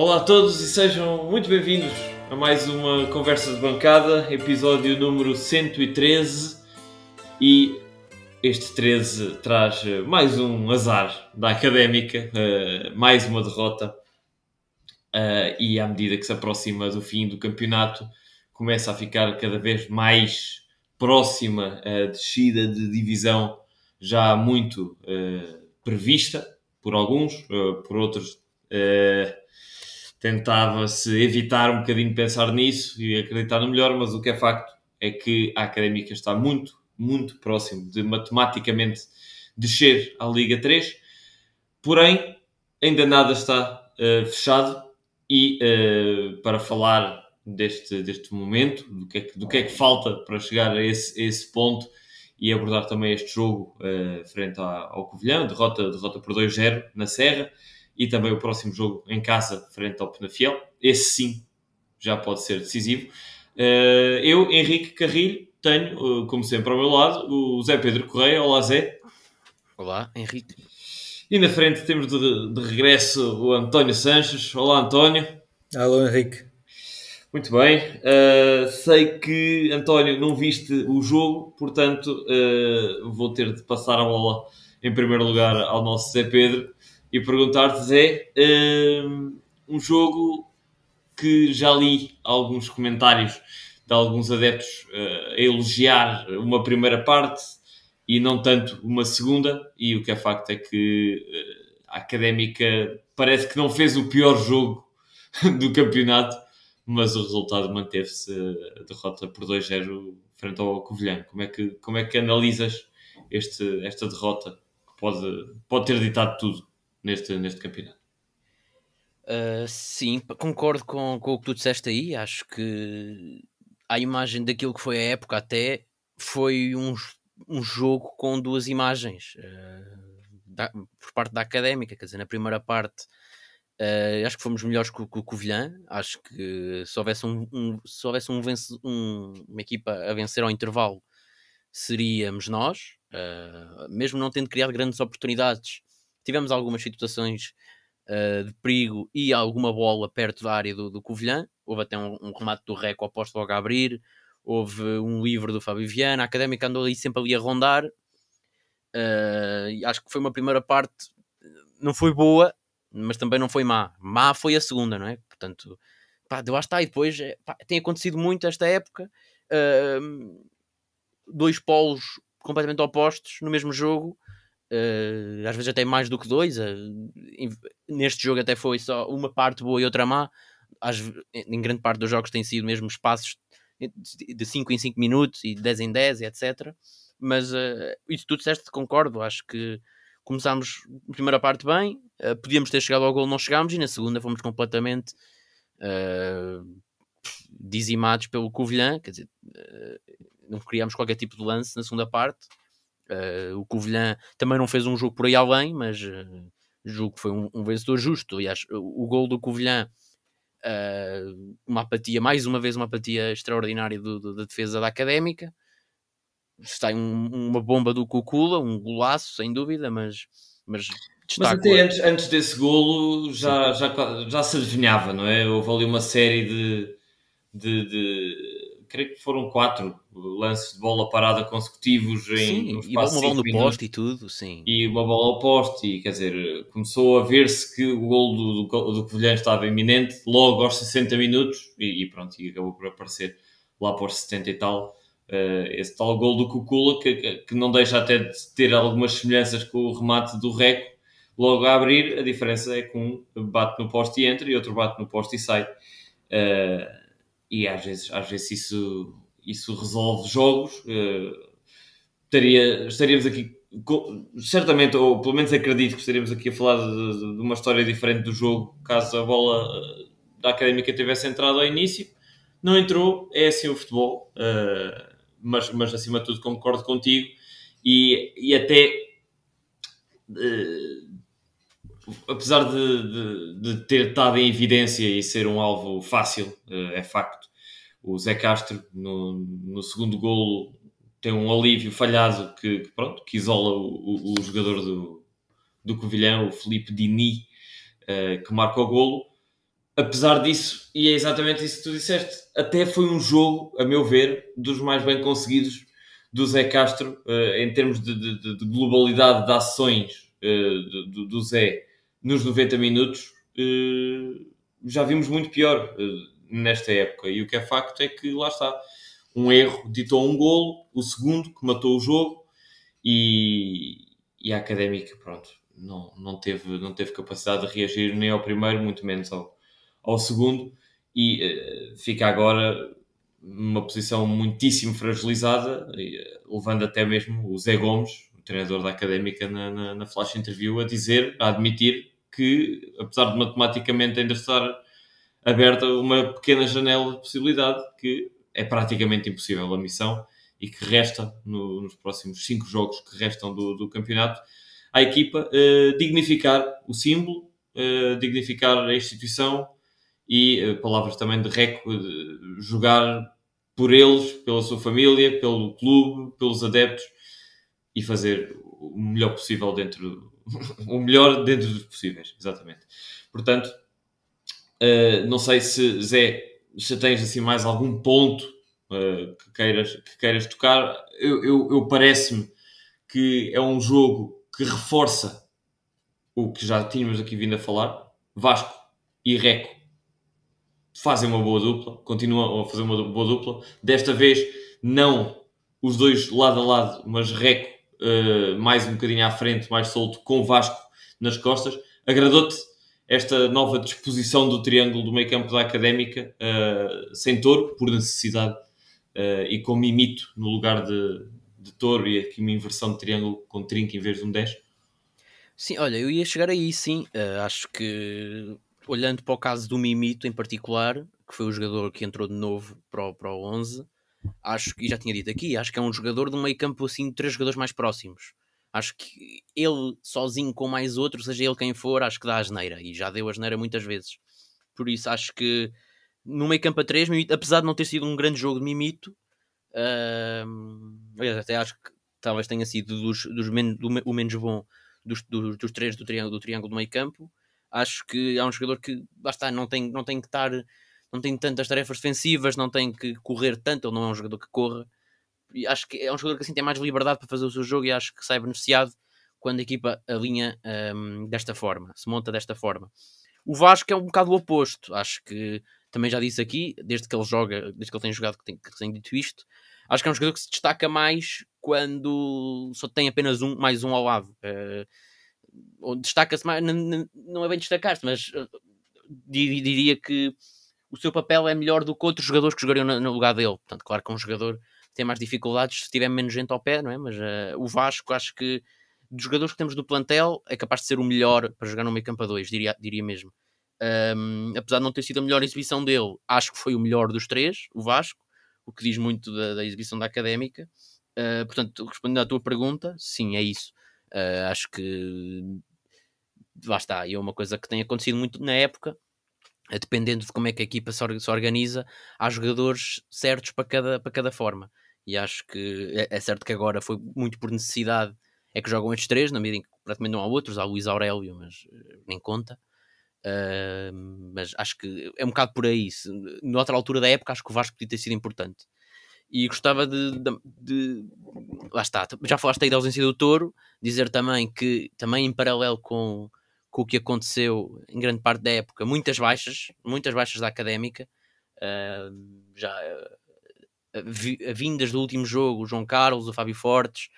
Olá a todos e sejam muito bem-vindos a mais uma conversa de bancada, episódio número 113 e este 13 traz mais um azar da académica, uh, mais uma derrota. Uh, e à medida que se aproxima do fim do campeonato começa a ficar cada vez mais próxima a descida de divisão já muito uh, prevista por alguns, por outros tentava-se evitar um bocadinho pensar nisso e acreditar no melhor, mas o que é facto é que a Académica está muito, muito próximo de matematicamente descer à Liga 3, porém ainda nada está uh, fechado e uh, para falar deste, deste momento, do que, é que, do que é que falta para chegar a esse, a esse ponto e abordar também este jogo uh, frente ao, ao Covilhão, derrota, derrota por 2-0 na Serra, e também o próximo jogo em casa, frente ao Penafiel. Esse sim já pode ser decisivo. Uh, eu, Henrique Carrilho, tenho, uh, como sempre, ao meu lado, o Zé Pedro Correia. Olá, Zé. Olá, Henrique. E na frente temos de, de regresso o António Sanches. Olá, António. Alô, Henrique. Muito bem. Uh, sei que, António, não viste o jogo, portanto, vou ter de passar a bola em primeiro lugar ao nosso Zé Pedro e perguntar-te, hum, um jogo que já li alguns comentários de alguns adeptos uh, a elogiar uma primeira parte e não tanto uma segunda, e o que é facto é que uh, a Académica parece que não fez o pior jogo do campeonato, mas o resultado manteve-se a derrota por 2-0 frente ao Covilhã. Como é que, como é que analisas este, esta derrota que pode, pode ter ditado tudo? Neste, neste campeonato. Uh, sim, concordo com, com o que tu disseste aí. Acho que a imagem daquilo que foi a época até foi um, um jogo com duas imagens uh, da, por parte da académica. Quer dizer, na primeira parte uh, acho que fomos melhores que, o Covilhã. Acho que se houvesse, um, um se houvesse um, vence, um, uma equipa a vencer ao intervalo, seríamos nós, mesmo não tendo criado grandes oportunidades tivemos algumas situações uh, de perigo e alguma bola perto da área do, do Covilhã. Houve até um, um remate do Reco oposto logo a abrir. Houve um livro do Fábio Viana. A Académica andou ali sempre ali a rondar. Uh, acho que foi uma primeira parte, não foi boa, mas também não foi má. Má foi a segunda, não é? Portanto, pá, lá está. E depois é, pá, tem acontecido muito esta época. Uh, dois polos completamente opostos no mesmo jogo Uh, às vezes até mais do que dois. Uh, neste jogo até foi só uma parte boa e outra má. Às, em grande parte dos jogos tem sido mesmo espaços de 5 em 5 minutos e 10 em 10, etc. Mas uh, isso tu disseste, concordo. Acho que começámos a primeira parte bem, uh, podíamos ter chegado ao gol, não chegámos, e na segunda fomos completamente dizimados pelo Covilhã. Quer dizer, não criámos qualquer tipo de lance na segunda parte Uh, o Covilhã também não fez um jogo por aí além, mas uh, julgo que foi um, um vencedor justo. Aliás, o, o gol do Covilhã, uh, uma apatia, mais uma vez uma apatia extraordinária do, do, da defesa da Académica. Está um, uma bomba do Cucula, um golaço, sem dúvida, mas, mas mas até antes, antes desse golo já, já, já se adivinhava, não é? Houve ali uma série de, de, de creio que foram quatro lances de bola parada consecutivos em sim, e uma bola no poste e tudo, sim. E uma bola ao poste, e quer dizer, começou a ver-se que o gol do, do, do Covilhã estava iminente logo aos 60 minutos e, e, pronto, e acabou por aparecer lá por 70 e tal. Uh, esse tal gol do Cucula que, que não deixa até de ter algumas semelhanças com o remate do Reco logo a abrir, a diferença é que um bate no poste e entra e outro bate no poste e sai. Uh, e às vezes, às vezes isso, isso resolve jogos. Uh, estaria, estaríamos aqui, certamente, ou pelo menos acredito que estaríamos aqui a falar de, de, uma história diferente do jogo, caso a bola eh, da Académica tivesse entrado ao início. Não entrou, é assim o futebol, uh, mas, mas acima de tudo concordo contigo e, e até. Uh, apesar de, de, de, ter estado em evidência e ser um alvo fácil, uh, é facto. O Zé Castro, no, no segundo golo, tem um alívio falhado que, que pronto, que isola o, o, o, jogador do, do Covilhã, o Felipe Dini, uh, que marca o golo. apesar disso, e é exatamente isso que tu disseste, até foi um jogo, a meu ver, dos mais bem conseguidos do Zé Castro, uh, em termos de, de, de, globalidade de ações uh, do, do, Zé nos 90 minutos. Uh, já vimos muito pior nesta época. E o que é facto é que lá está. Um erro ditou um golo, o segundo que matou o jogo e, e a académica, pronto, não, não, teve, não teve capacidade de reagir nem ao primeiro, muito menos ao, ao segundo. E uh, fica agora numa posição muitíssimo fragilizada, uh, levando até mesmo o Zé Gomes, o treinador da académica, na, na, na flash interview, a dizer, a admitir que, apesar de matematicamente ainda estar aberta uma pequena janela de possibilidade que é praticamente impossível a missão e que resta no, nos próximos cinco jogos que restam do, do campeonato à equipa uh, dignificar o símbolo, uh, dignificar a instituição e uh, palavras também de Reco, jogar por eles, pela sua família, pelo clube, pelos adeptos e fazer o melhor possível dentro o melhor dentro dos possíveis, exatamente. Portanto, Uh, não sei se, Zé, se tens assim mais algum ponto uh, que, queiras, que queiras tocar. Eu, eu, eu parece-me que é um jogo que reforça o que já tínhamos aqui vindo a falar. Vasco e Reco fazem uma boa dupla, continuam a fazer uma boa dupla. Desta vez, não os dois lado a lado, mas Reco uh, mais um bocadinho à frente, mais solto, com Vasco nas costas. Agradou-te esta nova disposição do triângulo do meio campo da Académica, uh, sem touro, por necessidade, uh, e com Mimito no lugar de, de touro, e aqui uma inversão de triângulo com trinco em vez de um 10? Sim, olha, eu ia chegar aí, sim. Acho que, olhando para o caso do Mimito em particular, que foi o jogador que entrou de novo para o, para o 11, acho que, já tinha dito aqui, acho que é um jogador de um meio campo assim, de três jogadores mais próximos. Acho que ele sozinho com mais outro, seja ele quem for, acho que dá asneira. E já deu asneira muitas vezes. Por isso acho que no meio campo a 3, apesar de não ter sido um grande jogo de Mimito, uh, até acho que talvez tenha sido dos, dos men do, o menos bom dos, dos, dos três do triângulo, do triângulo do meio campo. Acho que é um jogador que basta, não tem, não tem que estar, não tem tantas tarefas defensivas, não tem que correr tanto, ele não é um jogador que corra acho que é um jogador que assim tem mais liberdade para fazer o seu jogo e acho que sai beneficiado quando a equipa alinha um, desta forma, se monta desta forma. O Vasco é um bocado o oposto, acho que também já disse aqui, desde que ele joga, desde que ele tem jogado, que tem, que tem dito isto, acho que é um jogador que se destaca mais quando só tem apenas um, mais um ao lado. Uh, destaca-se mais, não, não é bem destacar-se, mas uh, diria que o seu papel é melhor do que outros jogadores que jogariam no, lugar dele. Portanto, claro que um jogador tem mais dificuldades se tiver menos gente ao pé, não é? Mas uh, o Vasco, acho que dos jogadores que temos do plantel, é capaz de ser o melhor para jogar no meio campo a 2, diria, diria mesmo. Um, apesar de não ter sido a melhor exibição dele, acho que foi o melhor dos três, o Vasco, o que diz muito da, da exibição da académica. Uh, portanto, respondendo à tua pergunta, sim, é isso. Uh, acho que lá está, e é uma coisa que tem acontecido muito na época, dependendo de como é que a equipa se, organiza, há jogadores certos para cada, para cada forma. E acho que é, é, certo que agora foi muito por necessidade é que jogam estes três, na medida em que praticamente não há outros, há Luís Aurélio, mas eh, nem conta. Uh, mas acho que é um bocado por aí. Se, noutra altura da época, acho que o Vasco podia ter sido importante. E gostava de, de, de, Lá está, já falaste aí da ausência do Touro, dizer também que, também em paralelo com, com o que aconteceu em grande parte da época, muitas baixas, muitas baixas da académica. Uh, já uh, vindas do último jogo, o João Carlos, o Fábio Fortes,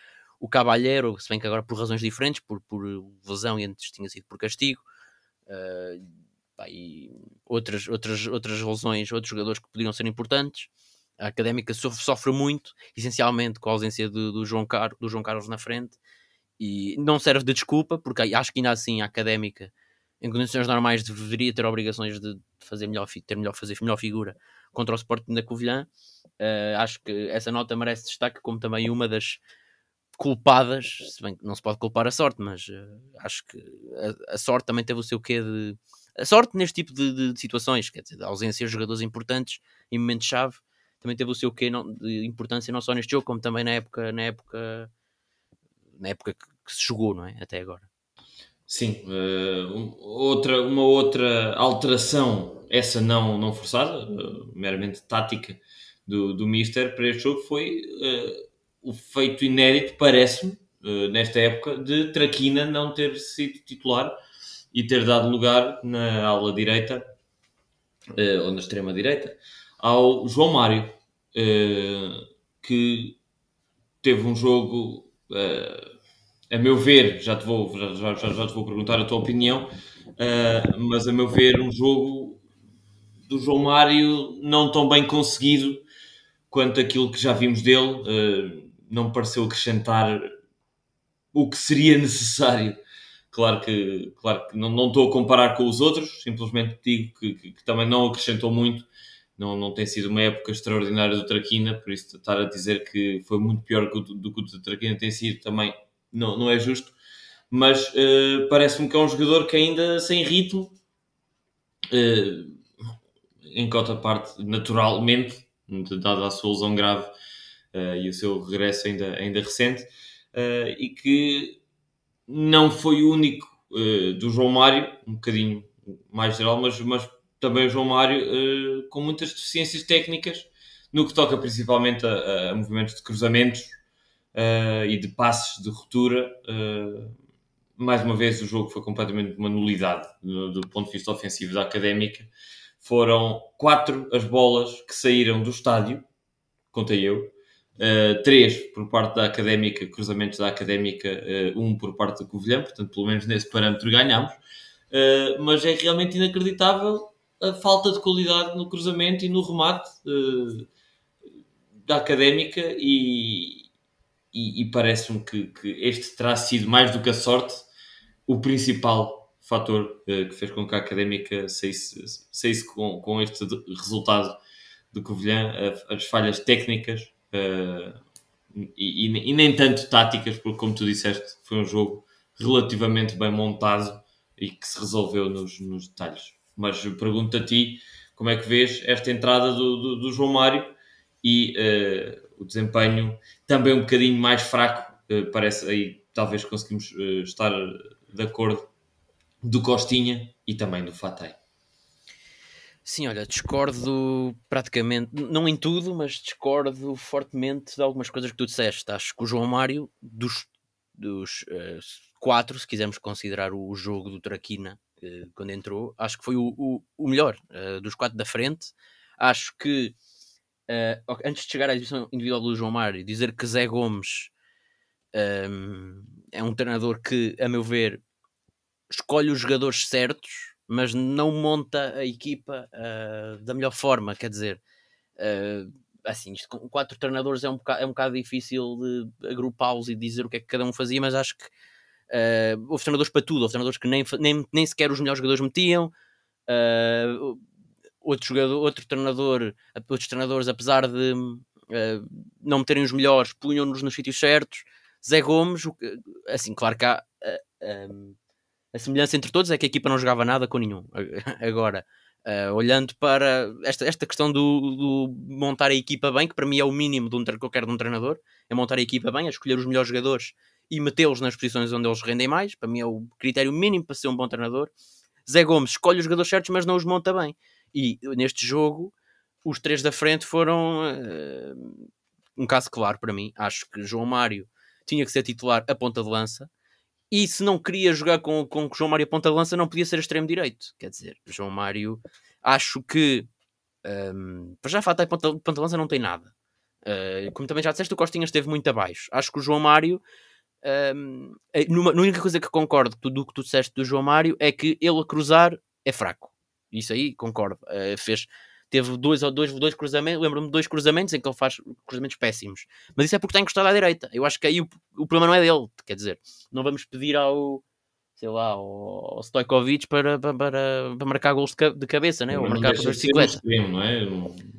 o Cabalheiro, se bem que agora por razões diferentes, por, por lesão e antes tinha sido por castigo, uh, pá, e outras, outras, outras lesões, outros jogadores que poderiam ser importantes. A académica sofre, sofre muito, essencialmente com a ausência do, do, João, Car do João Carlos na frente, e não serve de desculpa, porque acho que ainda assim a académica, em condições normais, deveria ter obrigações de fazer melhor, ter melhor, fazer melhor figura contra o Sporting da Covilhã. Uh, acho que essa nota merece destaque como também uma das culpadas, se bem que não se pode culpar a sorte, mas uh, acho que a, a, sorte também teve o seu quê de. A sorte neste tipo de, de, de situações, quer dizer, a ausência de jogadores importantes em momentos-chave, também teve o seu quê de importância não só neste jogo, como também na época, na época, na época que, se jogou, não é? Até agora. Sim, uh, outra, uma outra alteração, essa não, não forçada, uh, meramente tática do, do Mister para este jogo, foi uh, o feito inédito, parece-me, nesta época, de Traquina não ter sido titular e ter dado lugar na aula direita, ou na extrema direita, ao João Mário, que teve um jogo a meu ver, já te vou, já, já, já te vou perguntar a tua opinião, uh, mas a meu ver, um jogo do João Mário não tão bem conseguido quanto aquilo que já vimos dele. Uh, não me pareceu acrescentar o que seria necessário. Claro que, claro que não, não estou a comparar com os outros, simplesmente digo que, que, que também não acrescentou muito. Não, não tem sido uma época extraordinária do Traquina, por isso estar a dizer que foi muito pior do, do que o do Traquina tem sido também não, não é justo, mas uh, parece-me que é um jogador que ainda sem ritmo, uh, em cota parte naturalmente, dada a sua lesão grave uh, e o seu regresso ainda, ainda recente, e que não foi o único do João Mário, um bocadinho mais geral, mas, mas também o João Mário com muitas deficiências técnicas no que toca principalmente a, a movimentos de cruzamentos uh, e de passes de ruptura. Uh, mais uma vez, o jogo foi completamente uma nulidade do, do ponto de vista ofensivo da académica. Foram quatro as bolas que saíram do estádio, contei eu, Uh, três por parte da Académica, cruzamentos da Académica, uh, um por parte do Covilhã, portanto, pelo menos nesse parâmetro ganhámos. Uh, mas é realmente inacreditável a falta de qualidade no cruzamento e no remate da Académica e, e, e parece-me que, que, este terá sido, mais do que a sorte, o principal fator uh, que fez com que a Académica saísse, saísse com, com este resultado de Covilhã, as falhas técnicas uh, e, e, e, nem tanto táticas, porque como tu disseste, foi um jogo relativamente bem montado e que se resolveu nos, nos detalhes. Mas pergunto a ti, como é que vês esta entrada do, do, do João Mário e uh, o desempenho também um bocadinho mais fraco, uh, parece aí talvez conseguimos uh, estar de acordo do Costinha e também do Fatei. Sim, olha, discordo praticamente, não em tudo, mas discordo fortemente de algumas coisas que tu disseste. Acho que o João Mário, dos, dos uh, quatro, se quisermos considerar o, jogo do Traquina, uh, quando entrou, acho que foi o, o, o melhor uh, dos quatro da frente. Acho que Uh, antes de chegar à exibição individual do João Mário, dizer que Zé Gomes um, é um treinador que, a meu ver, escolhe os jogadores certos, mas não monta a equipa uh, da melhor forma. Quer dizer, uh, assim, isto, com quatro treinadores é um bocado, é um bocado difícil de agrupá-los e dizer o que é que cada um fazia, mas acho que uh, houve treinadores para tudo, houve treinadores que nem, nem, nem sequer os melhores jogadores metiam. Uh, outro jogador, outro treinador, outros treinadores, apesar de uh, não meterem os melhores, punham-nos nos sítios certos. Zé Gomes, assim, claro que há uh, a semelhança entre todos é que a equipa não jogava nada com nenhum. Agora, uh, olhando para esta, esta questão do, do, montar a equipa bem, que para mim é o mínimo de um, que eu quero de um treinador, é montar a equipa bem, é escolher os melhores jogadores e metê-los nas posições onde eles rendem mais. Para mim é o critério mínimo para ser um bom treinador. Zé Gomes escolhe os jogadores certos, mas não os monta bem. E neste jogo, os três da frente foram uh, um caso claro para mim. Acho que João Mário tinha que ser titular a ponta de lança. E se não queria jogar com, com João Mário a ponta de lança, não podia ser extremo direito. Quer dizer, João Mário, acho que um, para já falta ponta, ponta de lança não tem nada. Uh, como também já disseste, o Costinha esteve muito abaixo. Acho que o João Mário, um, numa, a única coisa que concordo do que tu disseste do João Mário é que ele a cruzar é fraco. Isso aí concordo. Uh, fez, teve dois ou dois, dois cruzamentos, lembro-me de dois cruzamentos em que ele faz cruzamentos péssimos. Mas isso é porque está encostado à direita. Eu acho que aí o, o problema não é dele. Quer dizer, não vamos pedir ao sei lá, ao, ao Stojkovic para, para, para, para marcar gols de, de cabeça, né? ou marcar para bicicleta. Extremo, não é?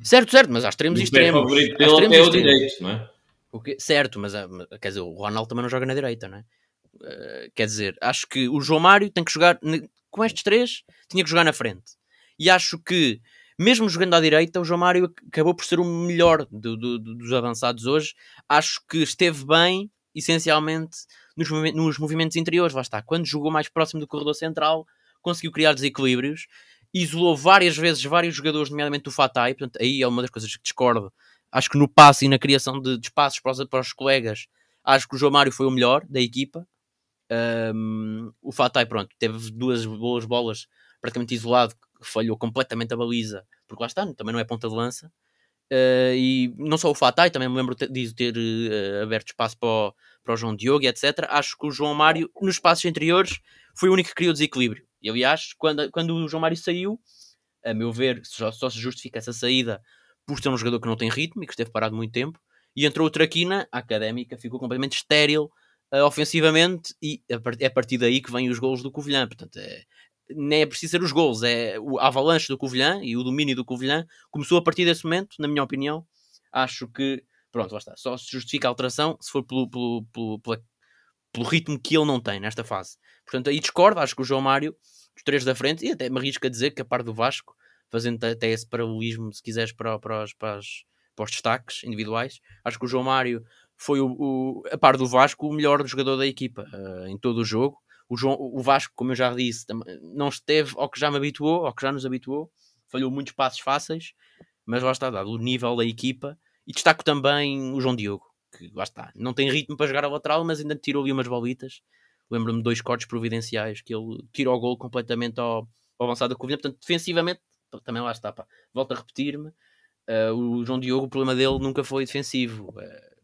Certo, certo, mas há extremos e extremos. O favorito dele é o direito, não é? O que, certo, mas ah, quer dizer, o Ronaldo também não joga na direita, não é? Uh, quer dizer, acho que o João Mário tem que jogar com estes três, tinha que jogar na frente e acho que, mesmo jogando à direita, o João Mário acabou por ser o melhor do, do, dos avançados hoje. Acho que esteve bem essencialmente nos, nos movimentos interiores. Lá está. Quando jogou mais próximo do corredor central, conseguiu criar desequilíbrios, isolou várias vezes vários jogadores, nomeadamente o Fatai. Portanto, aí é uma das coisas que discordo. Acho que no passe e na criação de, de espaços para os, para os colegas, acho que o João Mário foi o melhor da equipa. Um, o Fatai, pronto, teve duas boas bolas praticamente isolado, falhou completamente a baliza, porque lá está, também não é ponta de lança. Uh, e não só o Fatai, também me lembro de ter uh, aberto espaço para o, para o João Diogo, etc. Acho que o João Mário, nos espaços interiores, foi o único que criou desequilíbrio. E aliás, quando, quando o João Mário saiu, a meu ver, só, só se justifica essa saída por ser um jogador que não tem ritmo e que esteve parado muito tempo, e entrou o Traquina, a académica ficou completamente estéril uh, ofensivamente, e é a partir daí que vêm os golos do Covilhã. Portanto, é, nem é preciso ser os gols, é o avalanche do Covilhã e o domínio do Covilhã começou a partir desse momento, na minha opinião. Acho que, pronto, lá está. Só se justifica a alteração se for pelo, pelo, pelo, pelo, ritmo que ele não tem nesta fase. Portanto, aí discordo. Acho que o João Mário, os três da frente, e até me arrisco a dizer que a par do Vasco, fazendo até esse paralelismo, se quiseres, para, para, os, para, os, para os destaques individuais, acho que o João Mário foi, o, o a par do Vasco, o melhor jogador da equipa uh, em todo o jogo o, João, o Vasco, como eu já disse, não esteve ao que já me habituou, ao que já nos habituou, falhou muitos passos fáceis, mas lá está, dado o nível da equipa. E destaco também o João Diogo, que lá está, não tem ritmo para jogar a lateral, mas ainda tirou ali umas bolitas. Lembro-me de dois cortes providenciais que ele tirou o gol completamente ao, ao avançado da Covilhã. Portanto, defensivamente, também lá está, pá. volto a repetir-me. Uh, o João Diogo, o problema dele nunca foi defensivo, uh,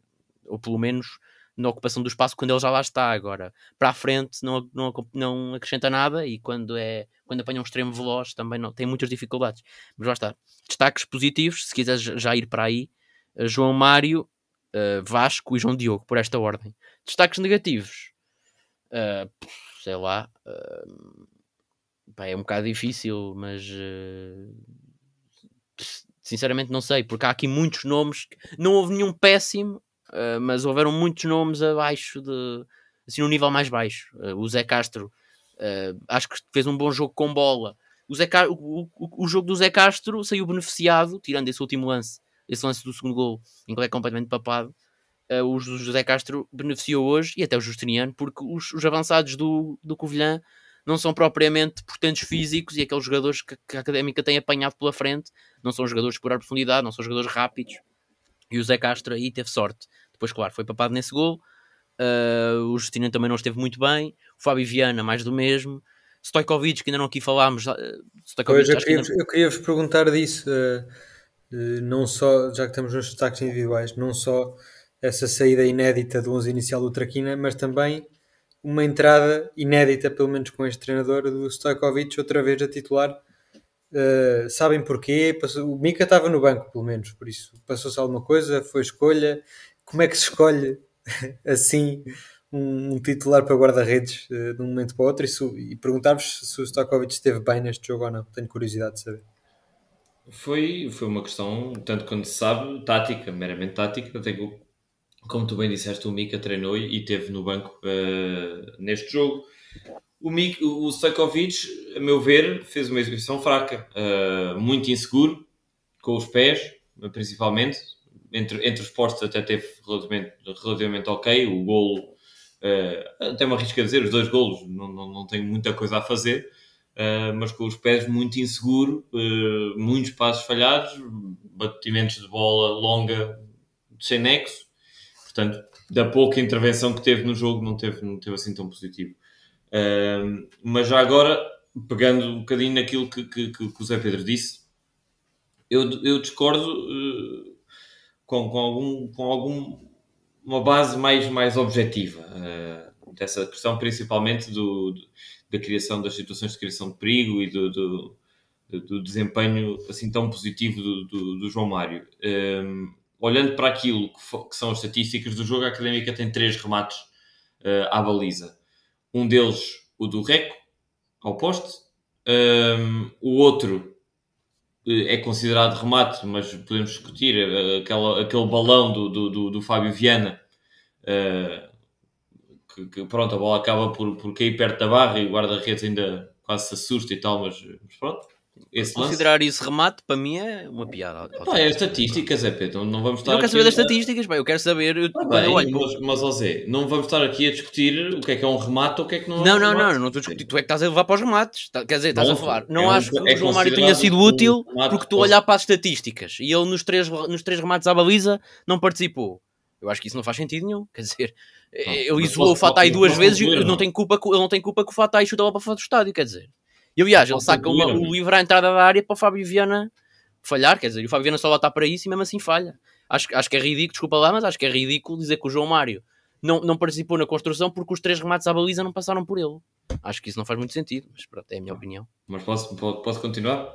ou pelo menos na ocupação do espaço quando ele já lá está. Agora, para a frente não, não, não acrescenta nada e quando, é, quando apanha um extremo veloz também não, tem muitas dificuldades. Mas lá está. Destaques positivos, se quiseres já ir para aí, eh, João Mário, uh, Vasco e João Diogo, por esta ordem. Destaques negativos, uh, sei lá, uh, é um bocado difícil, mas sinceramente não sei, porque há aqui muitos nomes, não houve nenhum péssimo, uh, mas houveram muitos nomes abaixo de assim, no nível mais baixo. Uh, o Zé Castro uh, acho que fez um bom jogo com bola. O, Zé o, o, o, jogo do Zé Castro saiu beneficiado, tirando esse último lance, esse lance do segundo gol, em que ele é completamente papado. O José Castro beneficiou hoje e até o Justiniano, porque os, os avançados do, do Covilhã não são propriamente portantos físicos e aqueles jogadores que, que, a académica tem apanhado pela frente não são jogadores por profundidade, não são jogadores rápidos. E o Zé Castro aí teve sorte. Depois, claro, foi papado nesse gol. Uh, o Justino também não esteve muito bem. O Fábio Viana, mais do mesmo. Stojkovic, que ainda não aqui falámos. Uh, pois, eu, queria, ainda... queria vos perguntar disso. Uh, não só, já que estamos nos destaques individuais, não só essa saída inédita do 11 inicial do Traquina, mas também uma entrada inédita, pelo menos com este treinador, do Stojkovic, outra vez a titular. Uh, sabem porquê? O Mika estava no banco, pelo menos, por isso passou-se alguma coisa, foi escolha como é que se escolhe assim um, um titular para guarda-redes uh, de um momento para o outro e, e perguntar-vos se o Stokovic esteve bem neste jogo ou não. Tenho curiosidade de saber. Foi, foi uma questão, tanto quanto se sabe, tática, meramente tática. Como tu bem disseste, o Mika treinou e esteve no banco uh, neste jogo. O, Mika, o Stojkovic, a meu ver, fez uma exibição fraca, uh, muito inseguro, com os pés, principalmente entre, entre os postos até teve relativamente, relativamente ok. O golo, uh, até me arrisco a dizer, os dois golos não, não, não tenho muita coisa a fazer, uh, mas com os pés muito inseguro, uh, muitos passos falhados, batimentos de bola longa sem nexo. Portanto, da pouca intervenção que teve no jogo, não teve, não teve assim tão positivo. Mas já agora, pegando um bocadinho naquilo que, que, que o Zé Pedro disse, eu, eu discordo uh, com, com, algum, com algum, uma base mais, mais objetiva uh, dessa questão, principalmente do, da criação das situações de criação de perigo e do, do, do desempenho assim tão positivo do, João Mário. Um, olhando para aquilo que, que, são as estatísticas do jogo, a Académica tem três remates uh, à baliza. Um deles, o do Reco, ao poste. Um, o outro, é considerado remate, mas podemos discutir eh, aquela, aquele balão do, do, do, do Fábio Viana uh, que, que, pronto, a bola acaba por, por cair perto da barra e o guarda-redes ainda quase se assusta e tal, mas, mas, pronto, esse Considerar lance. isso remate, para mim, é uma piada. Pá, é estatísticas, é Pedro. Não vamos estar Eu não quero saber das a- estatísticas, pá, eu quero saber. eu- Ah, bem, eu olho mas, mas, Zé, não vamos estar aqui a discutir o que é que é um remate ou o que é que não é Não, um não, remate. não, não estou a discutir. Tu é que estás a levar para os remates. Tá- Quer dizer, estás a Não, falar. é Não um- acho que é o João Mário tenha sido um útil porque tu olhar para as estatísticas e ele nos três, nos três remates à baliza não participou. Eu acho que isso não faz sentido nenhum. Quer dizer, ele mas isolou o Fatai duas vezes e não não? tenho culpa, ele não tem culpa que o Fatai chuta lá para fora do estádio. Quer dizer, e aliás, ele saca uma, o não? livre à entrada da área para o Fábio Viana falhar. Quer dizer, e o Fábio Viana só lá está para isso e mesmo assim falha. Acho, acho que é ridículo, desculpa lá, mas acho que é ridículo dizer que o João Mário não, não participou na construção porque os três remates à baliza não passaram por ele. Acho que isso não faz muito sentido, mas pronto, é a minha opinião. Mas posso, posso, continuar?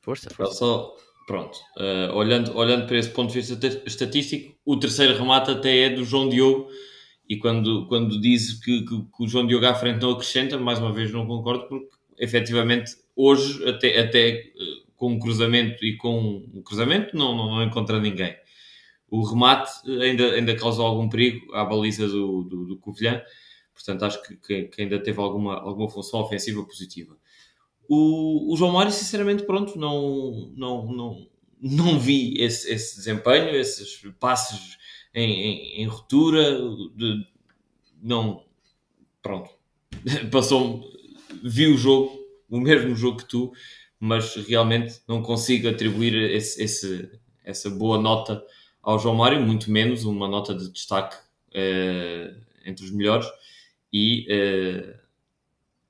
Força, força. Só, pronto, eh, olhando, olhando para esse ponto de vista esta- estatístico, o terceiro remate até é do João Diogo. E quando, quando dizes que, que- que o João Diogo à frente não acrescenta, mais uma vez não concordo, porque efetivamente hoje, até, até eh, com um cruzamento e com um cruzamento, não, não, não encontra ninguém. O remate eh, ainda, ainda causou algum perigo à baliza do, do, do Covilhã, portanto acho que, que, que ainda teve alguma, alguma função ofensiva positiva. O, o João Mário, sinceramente, pronto, não, não, não, não vi esse, esse desempenho, esses passes em, em, em ruptura, de, não, pronto, passou vi o jogo, o mesmo jogo que tu, mas realmente não consigo atribuir esse, esse, essa boa nota ao João Mário, muito menos uma nota de destaque eh, entre os melhores, e eh,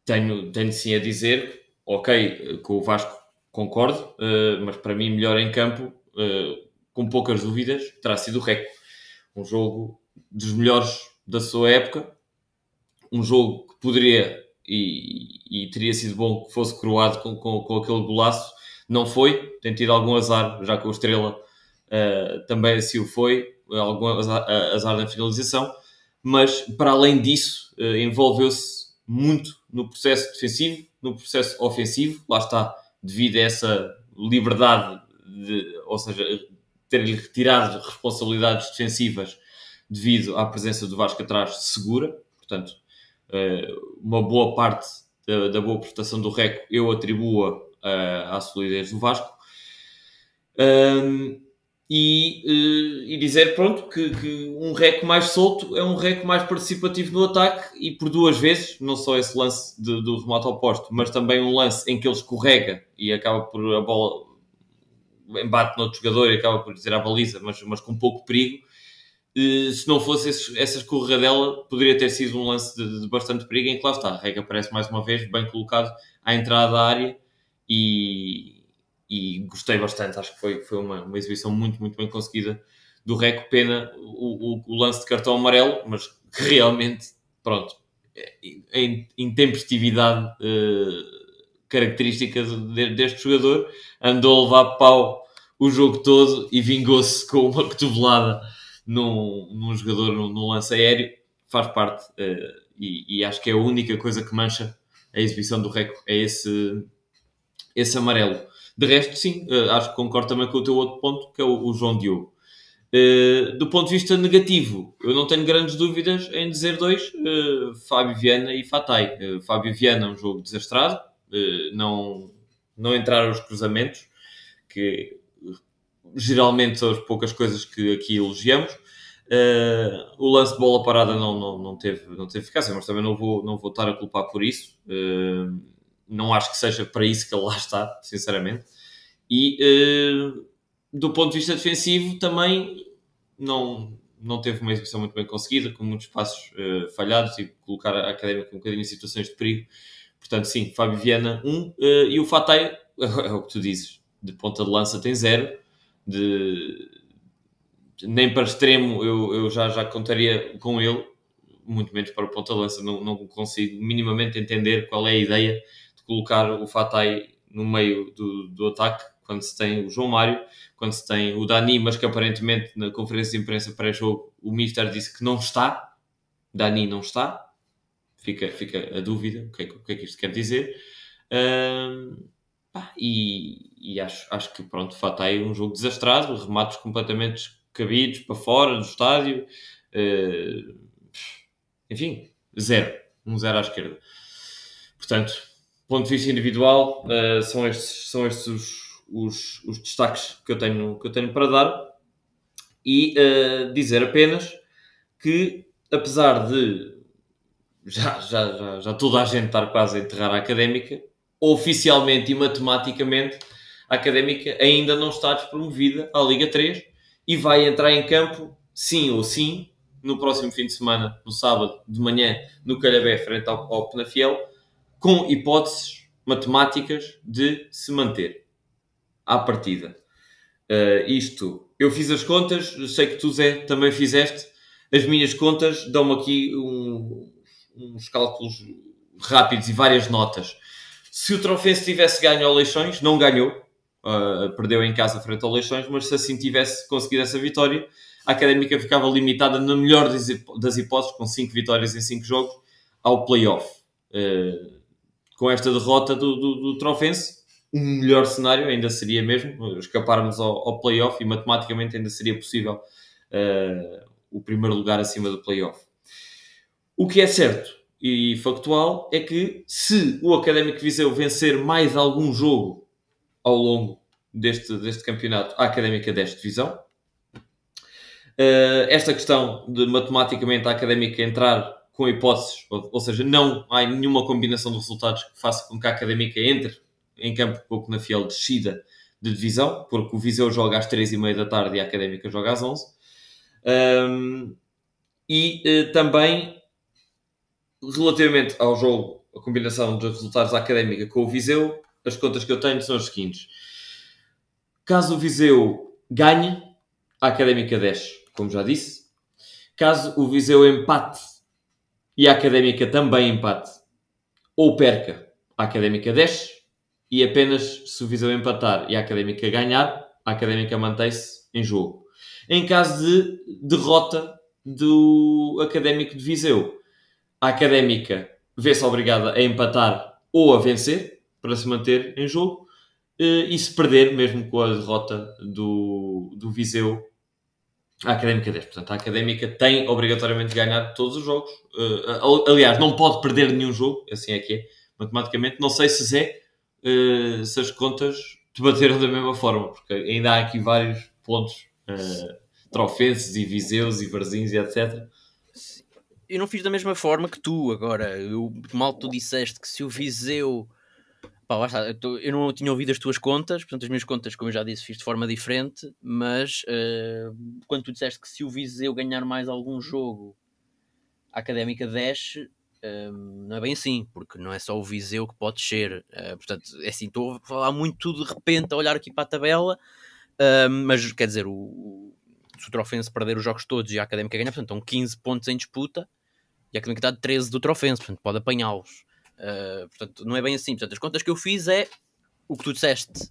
tenho, tenho sim a dizer, ok, com o Vasco concordo, eh, mas para mim melhor em campo, com poucas dúvidas, terá sido o Reco. Um jogo dos melhores da sua época, um jogo que poderia e, e teria sido bom que fosse coroado com, com, com aquele golaço, não foi, tem tido algum azar, já com o Estrela eh, também assim o foi, algum azar, azar na finalização, mas para além disso, eh, envolveu-se muito no processo defensivo, no processo ofensivo, lá está, devido a essa liberdade, de, ou seja, ter-lhe retirado responsabilidades defensivas devido à presença do Vasco atrás segura, portanto, eh, uma boa parte da, da boa prestação do Reco eu atribuo à solidez do Vasco. Um, e, uh, e, dizer pronto que, que, um reco mais solto é um reco mais participativo no ataque e por duas vezes, não só esse lance de, do remate oposto, mas também um lance em que ele escorrega e acaba por a bola embate no outro jogador e acaba por dizer à baliza, mas, mas com pouco perigo. Uh, se não fosse esse, essa escorregadela, poderia ter sido um lance de, de bastante perigo em que lá está. A Rega aparece mais uma vez, bem colocado à entrada da área e, e gostei bastante. Acho que foi, foi uma, uma exibição muito, muito bem conseguida do Reco. Pena o, o, o, lance de cartão amarelo, mas que realmente, pronto, em intempestividade uh, característica de, deste jogador, andou a levar pau o jogo todo e vingou-se com uma cotovelada num, num jogador num, num, lance aéreo. Faz parte uh, e, e acho que é a única coisa que mancha a exibição do Reco, é esse, esse amarelo. De resto, sim, uh, acho que concordo também com o teu outro ponto, que é o, o João Diogo. Uh, do ponto de vista negativo, eu não tenho grandes dúvidas em dizer dois, uh, Fábio Viana e Fatai. Fábio Viana, um jogo desastrado, não, não entraram os cruzamentos, que geralmente são as poucas coisas que aqui elogiamos. o lance de bola parada não, não, não, teve, não teve eficácia, mas também não vou, não vou estar a culpar por isso não acho que seja para isso que ele lá está, sinceramente. E uh, do ponto de vista defensivo, também não, não teve uma exibição muito bem conseguida, com muitos passos uh, falhados e colocar a académica um bocadinho em situações de perigo. Portanto, sim, Fábio Viana, um, uh, e o Fatai, é o que tu dizes, de ponta de lança tem zero, de, de nem para extremo eu, eu já, já contaria com ele, muito menos para o ponta de lança, não, não consigo minimamente entender qual é a ideia colocar o Fatai no meio do, do ataque, quando se tem o João Mário, quando se tem o Dani, mas que aparentemente na conferência de imprensa pré-jogo o Mister disse que não está, Dani não está, fica, fica a dúvida o que, é, o que é que isto quer dizer. Pá, e, e acho, acho que pronto, Fatai é um jogo desastrado, remates completamente cabidos para fora do estádio, uh, enfim, zero, um zero à esquerda. Portanto, ponto de vista individual, uh, são estes, são estes os, os, os, destaques que eu, tenho, que eu tenho para dar. E uh, dizer apenas que, apesar de já, já, já, já toda a gente estar quase a enterrar a académica, oficialmente e matematicamente, a académica ainda não está despromovida à Liga 3 e vai entrar em campo, sim ou sim, no próximo fim de semana, no sábado de manhã, no Calhabé, frente ao, ao Penafiel, com hipóteses matemáticas de se manter à partida. Uh, isto, eu fiz as contas, sei que tu, Zé, também fizeste. As minhas contas dão-me aqui um, uns cálculos rápidos e várias notas. Se o Trofense tivesse ganho ao Leixões, não ganhou, uh, perdeu em casa frente ao Leixões, mas se assim tivesse conseguido essa vitória, a Académica ficava limitada, na melhor das hipóteses, com 5 vitórias em 5 jogos, ao play-off. Uh, com esta derrota do, do, do Trofense, um melhor cenário ainda seria mesmo escaparmos ao, ao play-off e matematicamente ainda seria possível uh, o primeiro lugar acima do play-off. O que é certo e factual é que se o Académico Viseu vencer mais algum jogo ao longo deste, deste campeonato, a Académica desta divisão. Uh, esta questão de matematicamente a Académica entrar com hipóteses, ou, ou, seja, não há nenhuma combinação de resultados que faça com que a Académica entre em campo com o Fiel descida de divisão, porque o Viseu joga às 3h30 da tarde e a Académica joga às 11 um, E uh, também, relativamente ao jogo, a combinação dos resultados da Académica com o Viseu, as contas que eu tenho são as seguintes. Caso o Viseu ganhe, a Académica desce, como já disse. Caso o Viseu empate e a Académica também empate, ou perca, a Académica desce e apenas se o Viseu empatar e a Académica ganhar, a Académica mantém-se em jogo. Em caso de derrota do Académico de Viseu, a Académica vê-se obrigada a empatar ou a vencer para se manter em jogo eh, e se perder, mesmo com a derrota do, do Viseu, a Académica 10. Portanto, a Académica tem obrigatoriamente de ganhar todos os jogos. Uh, aliás, não pode perder nenhum jogo, assim é que é, matematicamente. Não sei se Zé uh, se as contas te bateram da mesma forma, porque ainda há aqui vários pontos, trofenses e viseus e varzinhos e etc. Eu não fiz da mesma forma que tu agora. Eu, mal tu disseste que se o Viseu. Pá, está, eu, tô, eu, não tinha ouvido as tuas contas, portanto, as minhas contas, como eu já disse, fiz de forma diferente. Mas uh, quando tu disseste que se o Viseu ganhar mais algum jogo, a académica desce, não é bem assim, porque não é só o Viseu que pode ser. Uh, portanto, é assim, estou a falar muito de repente a olhar aqui para a tabela, uh, mas quer dizer, o, se o Trofense perder os jogos todos e a Académica ganha, portanto, estão 15 pontos em disputa a Académica de 13 do Trofense, portanto, pode apanhá-los. Uh, portanto, não é bem assim. Portanto, as contas que eu fiz é o que tu disseste.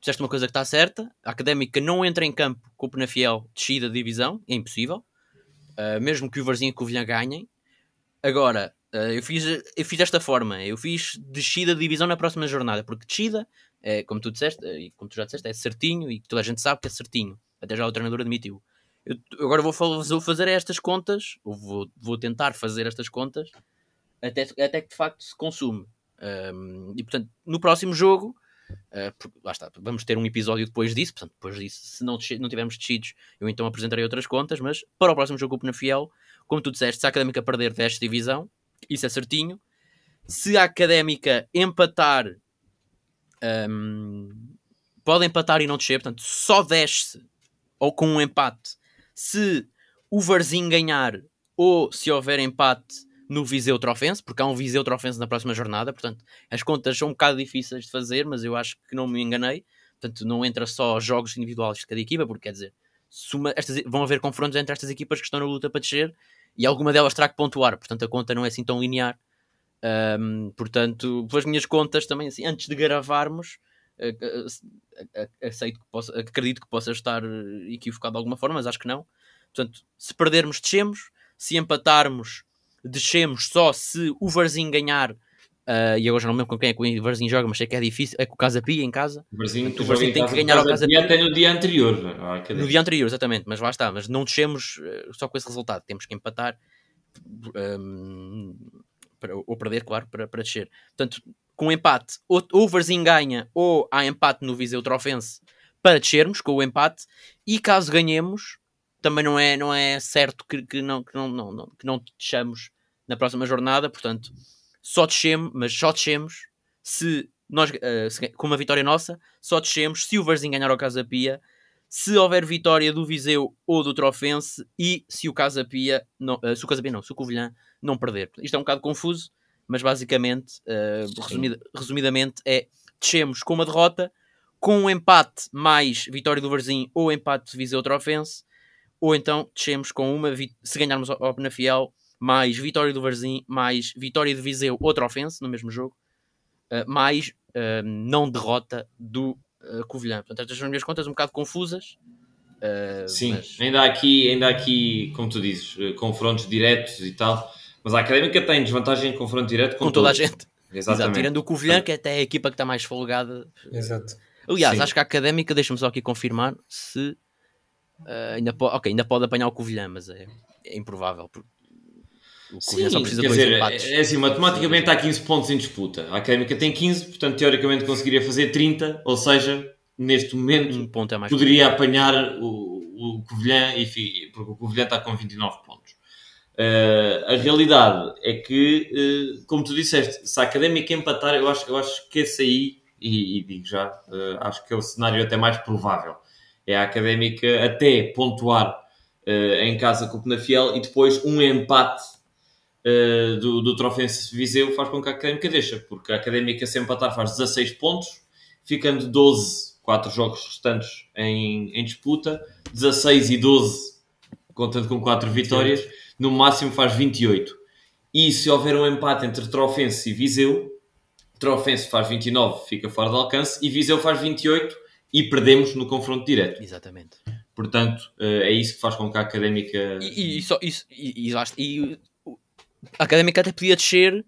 Disseste uma coisa que está certa, a Académica não entra em campo com o Penafiel descida de divisão, é impossível. Uh, mesmo que o Varzinho e o Covilhã ganhem. Agora, Uh, eu, fiz, eu fiz desta forma, eu fiz descida de divisão na próxima jornada, porque descida, é, como tu disseste, e como tu já disseste, é certinho e toda a gente sabe que é certinho. Até já o treinador admitiu. Eu, agora vou, fazer estas contas, ou vou, vou tentar fazer estas contas, até, até que de facto se consume. Um, e portanto, no próximo jogo, uh, lá está, vamos ter um episódio depois disso. Portanto, depois disso, se não, não tivermos descidos, eu então apresentarei outras contas. Mas para o próximo jogo, o Fiel, como tu disseste, se a Académica perder 10 divisão, isso é certinho. Se a académica empatar, um, pode empatar e não descer, portanto, só desce ou com um empate se o Varzinho ganhar ou se houver empate no Viseu Trofense, porque há um Viseu Trofense na próxima jornada, portanto, as contas são um bocado difíceis de fazer, mas eu acho que não me enganei. Portanto, não entra só jogos individuais de cada equipa, porque quer dizer, estas, vão haver confrontos entre estas equipas que estão na luta para descer e alguma delas terá que pontuar, portanto a conta não é assim tão linear. Um, portanto, pelas minhas contas também, assim, antes de gravarmos, aceito que possa, acredito que possa estar equivocado de alguma forma, mas acho que não. Portanto, se perdermos, descemos. Se empatarmos, descemos só se o Varzinho ganhar. Uh, e agora já não lembro com quem é que o Varzinho joga, mas sei que é difícil. É com o Casa Pia em casa. O Varzinho, o tem que ganhar ao Casa Pia. Até no dia anterior. Ah, no dia anterior, exatamente. Mas lá está. Mas não descemos uh, só com esse resultado. Temos que empatar. Um, para, ou perder, claro, para, para descer. Portanto, com empate, ou, o Varzim ganha, ou há empate no Viseu Trofense para descermos com o empate, e caso ganhemos, também não é, não é certo que, que, não, que, não, não, que não desçamos na próxima jornada, portanto, só descemos, mas só descemos se nós, uh, se, com uma vitória nossa, só descemos se o Varzim ganhar ao Casa Pia, se houver vitória do Viseu ou do Trofense e se o Casa Pia, não, uh, se o Casa Pia não, se o Covilhã não perder. Isto é um bocado confuso, mas basicamente, uh, resumida, resumidamente, é descemos com uma derrota, com um empate mais vitória do Varzim ou empate de Viseu Trofense, ou então descemos com uma, se ganharmos ao Penafiel, mais vitória do Varzim, mais vitória de Viseu, outra ofensa no mesmo jogo, uh, mais uh, não derrota do Covilhã. Portanto, estas são as minhas contas um bocado confusas. Sim, mas... ainda, há aqui, ainda há aqui, como tu dizes, confrontos diretos e tal, mas a Académica tem desvantagem em confronto direto com, com toda a gente. Exatamente. Exato, tirando o Covilhã, que é até é a equipa que está mais folgada. Exato. Aliás, Sim. acho que a Académica, deixa-me só aqui confirmar se Uh, ainda, po okay, ainda pode apanhar o Covilhã, mas é, é improvável. Porque o Covilhã Sim, só precisa quer de dois dizer, empates. É assim, matematicamente há 15 pontos em disputa. A Académica tem 15, portanto, teoricamente conseguiria fazer 30, ou seja, neste momento um ponto é mais poderia apanhar o, o Covilhã, e, porque o Covilhã está com 29 pontos. Uh, a realidade é que, uh, como tu disseste, se a Académica empatar, eu acho, eu acho que esse aí, e, e digo já, uh, acho que é o cenário até mais provável. É a Académica até pontuar em casa com o Penafiel e depois um empate do, do Trofense Viseu faz com que a Académica deixa, porque a Académica se empatar faz 16 pontos, ficando 12, 4 jogos restantes em, em disputa, 16 e 12 contando com 4 vitórias, no máximo faz 28. E se houver um empate entre Trofense e Viseu, Trofense faz 29, fica fora de alcance, e Viseu faz 28, e perdemos no confronto direto. Exatamente. Portanto, eh, é isso que faz com que a académica. E, e, só, isso, e, e, e, a académica até podia descer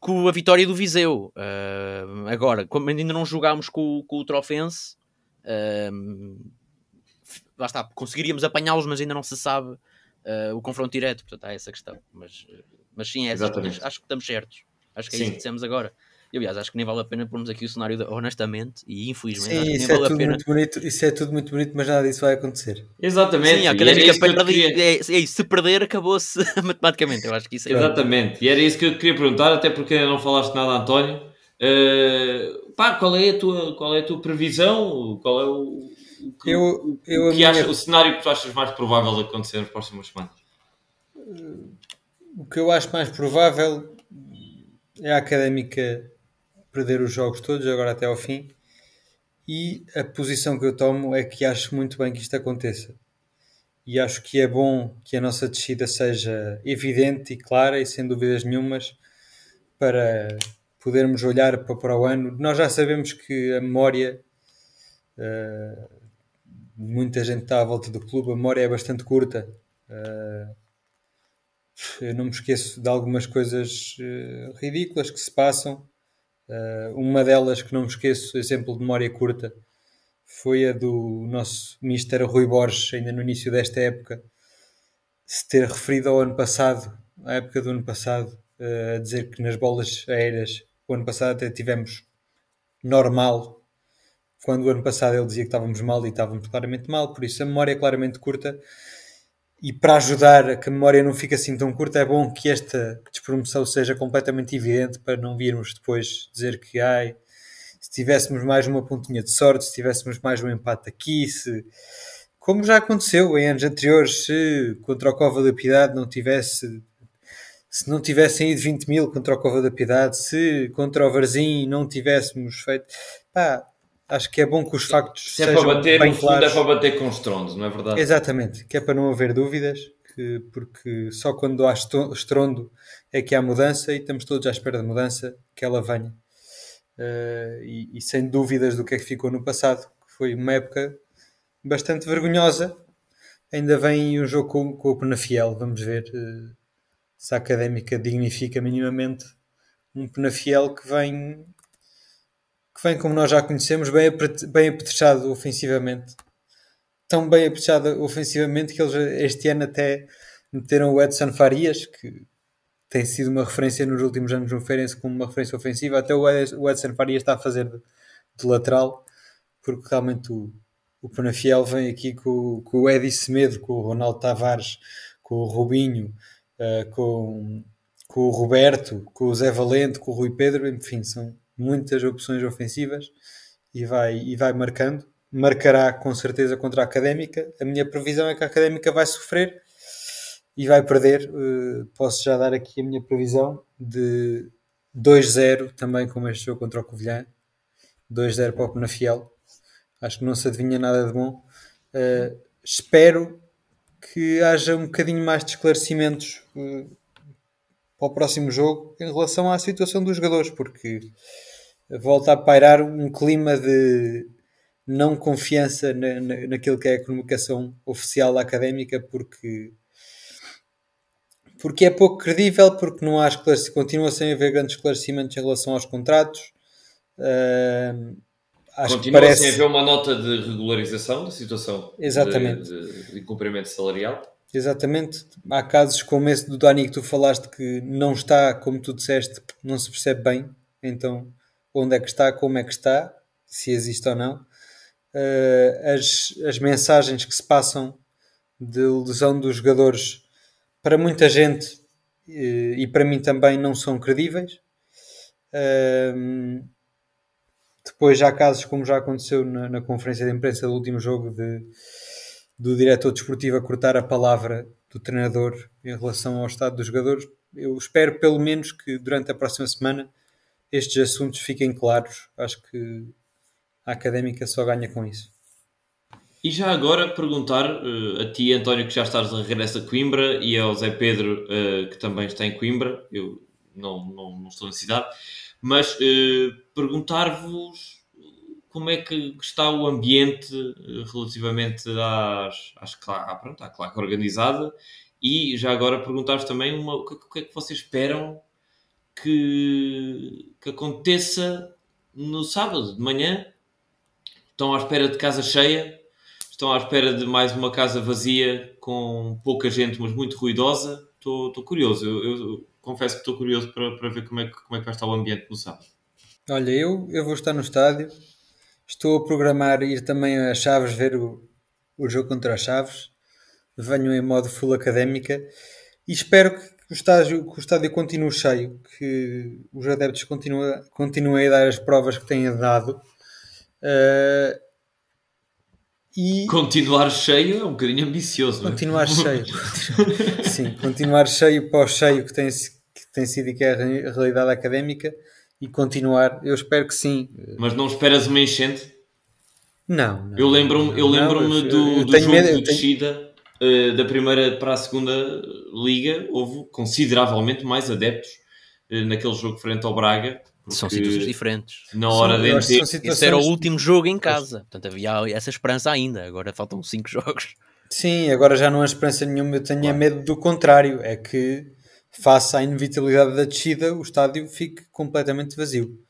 com a vitória do Viseu. Uh, agora, como ainda não jogámos com, com o Trofense, uh, lá está, conseguiríamos apanhá-los, mas ainda não se sabe uh, o confronto direto. Portanto, há essa questão. Mas, mas sim, é, acho que estamos certos. Acho que é sim. isso que dissemos agora. E, aliás, acho que nem vale a pena pormos aqui o cenário de, honestamente e infelizmente. Sim, isso, é vale tudo pena... muito bonito, isso é tudo muito bonito, mas nada disso vai acontecer. Exatamente. Sim, a académica é perde, é, é, isso, se perder, acabou-se matematicamente. Eu acho que isso é Exatamente. E era isso que eu te queria perguntar, até porque não falaste nada, António. Uh, pá, qual é, a tua, qual é a tua previsão? Qual é o que, eu, eu, o, que minha... o cenário que tu achas mais provável de acontecer nas próximas semanas? O que eu acho mais provável é a académica perder os jogos todos, agora até ao fim. E a posição que eu tomo é que acho muito bem que isto aconteça. E acho que é bom que a nossa descida seja evidente e clara e sem dúvidas nenhumas para podermos olhar para, para o ano. Nós já sabemos que a memória, uh, muita gente está à volta do clube, a memória é bastante curta. Uh, eu não me esqueço de algumas coisas uh, ridículas que se passam Uh, uma delas que não me esqueço, exemplo de memória curta, foi a do nosso Mister Rui Borges, ainda no início desta época, se ter referido ao ano passado, à época do ano passado, uh, a dizer que nas bolas aéreas, o ano passado até tivemos normal, quando o ano passado ele dizia que estávamos mal e estávamos claramente mal, por isso a memória é claramente curta. E para ajudar a que a memória não fique assim tão curta, é bom que esta despromoção seja completamente evidente para não virmos depois dizer que ai, se tivéssemos mais uma pontinha de sorte, se tivéssemos mais um empate aqui, se como já aconteceu em anos anteriores, se contra o Cova da Piedade não tivesse se não tivessem ido 20 mil contra o Cova da Piedade, se contra o Varzim não tivéssemos feito pá, acho que é bom que os factos Se é para bater, bem no fundo é para bater com estrondo, não é verdade? Exatamente, que é para não haver dúvidas, que, porque só quando há estrondo é que há mudança e estamos todos à espera de mudança, que ela venha. Uh, e, e, sem dúvidas do que é que ficou no passado, que foi uma época bastante vergonhosa. Ainda vem um jogo com, com o Penafiel, vamos ver uh, se a Académica dignifica minimamente um Penafiel que vem que vem como nós já conhecemos, bem, bem apetrechado ofensivamente. Tão bem apetrechado ofensivamente que eles este ano até meteram o Edson Farias, que tem sido uma referência nos últimos anos no Feirense como uma referência ofensiva. Até o Edson Faria está a fazer de, de lateral, porque realmente o, o Penafiel vem aqui com, com o Edi Semedo, com o Ronaldo Tavares, com o Rubinho, uh, com, com o Roberto, com o Zé Valente, com o Rui Pedro, enfim, são muitas opções ofensivas e vai, e vai marcando. Marcará com certeza contra a Académica. A minha previsão é que a Académica vai sofrer e vai perder. Uh, posso já dar aqui a minha previsão de 2-0 também como este jogo contra o Covilhã. 2-0 para o Penafiel. Acho que não se adivinha nada de bom. Uh, espero que haja um bocadinho mais de esclarecimentos uh, para o próximo jogo em relação à situação dos jogadores, porque volta a pairar um clima de não confiança na, na, naquilo que é a comunicação oficial académica, porque porque é pouco credível, porque não há esclarecimento, continua sem haver grandes esclarecimentos em relação aos contratos. Uh, Continua parece... sem haver uma nota de regularização da situação Exatamente. De, de, de cumprimento salarial. Exatamente. Há casos como esse do Dani que tu falaste que não está, como tu disseste, não se percebe bem. Então, onde é que está, como é que está, se existe ou não. Uh, as, as mensagens que se passam de lesão dos jogadores para muita gente uh, e para mim também não são credíveis. Uh, depois já há casos como já aconteceu na, na, conferência de imprensa do último jogo de, do diretor desportivo a cortar a palavra do treinador em relação ao estado dos jogadores. Eu espero pelo menos que durante a próxima semana estes assuntos fiquem claros. Acho que a académica só ganha com isso. E já agora perguntar uh, a ti, António, que já estás de regresso a Coimbra, e ao Zé Pedro, uh, que também está em Coimbra, eu não, não, não estou na cidade, mas uh, perguntar-vos como é que está o ambiente relativamente às, às à, pronto, à claque organizada e já agora perguntar-vos também uma, o, que, o que é que vocês esperam que, que aconteça no sábado de manhã. Estão à espera de casa cheia, estão à espera de mais uma casa vazia com pouca gente, mas muito ruidosa. Estou, curioso, eu, eu, confesso que estou curioso para, para ver como é, que, como é que vai estar o ambiente no sábado. Olha, eu, eu vou estar no estádio, estou a programar ir também a Chaves ver o, o jogo contra as Chaves. Venho em modo full académica e espero que o estádio, que o estádio continue cheio, que os adeptos continuem, continuem a dar as provas que têm dado. Uh, e continuar cheio é um bocadinho ambicioso. É? Continuar é? cheio. Sim, continuar cheio para o cheio que tem, que tem sido e que é a realidade académica e continuar. Eu espero que sim. Mas não esperas uma enchente? Não. não eu lembro-me lembro do, do jogo medo, de descida da primeira para a segunda liga. Houve consideravelmente mais adeptos uh, naquele jogo frente ao Braga. São situações diferentes. Na hora de enter... Situações... Isso era o último jogo em casa. Portanto, havia essa esperança ainda. Agora faltam cinco jogos. Sim, agora já não há esperança nenhuma. Eu tenho claro. medo do contrário. É que, face à inevitabilidade da descida, o estádio fique completamente vazio.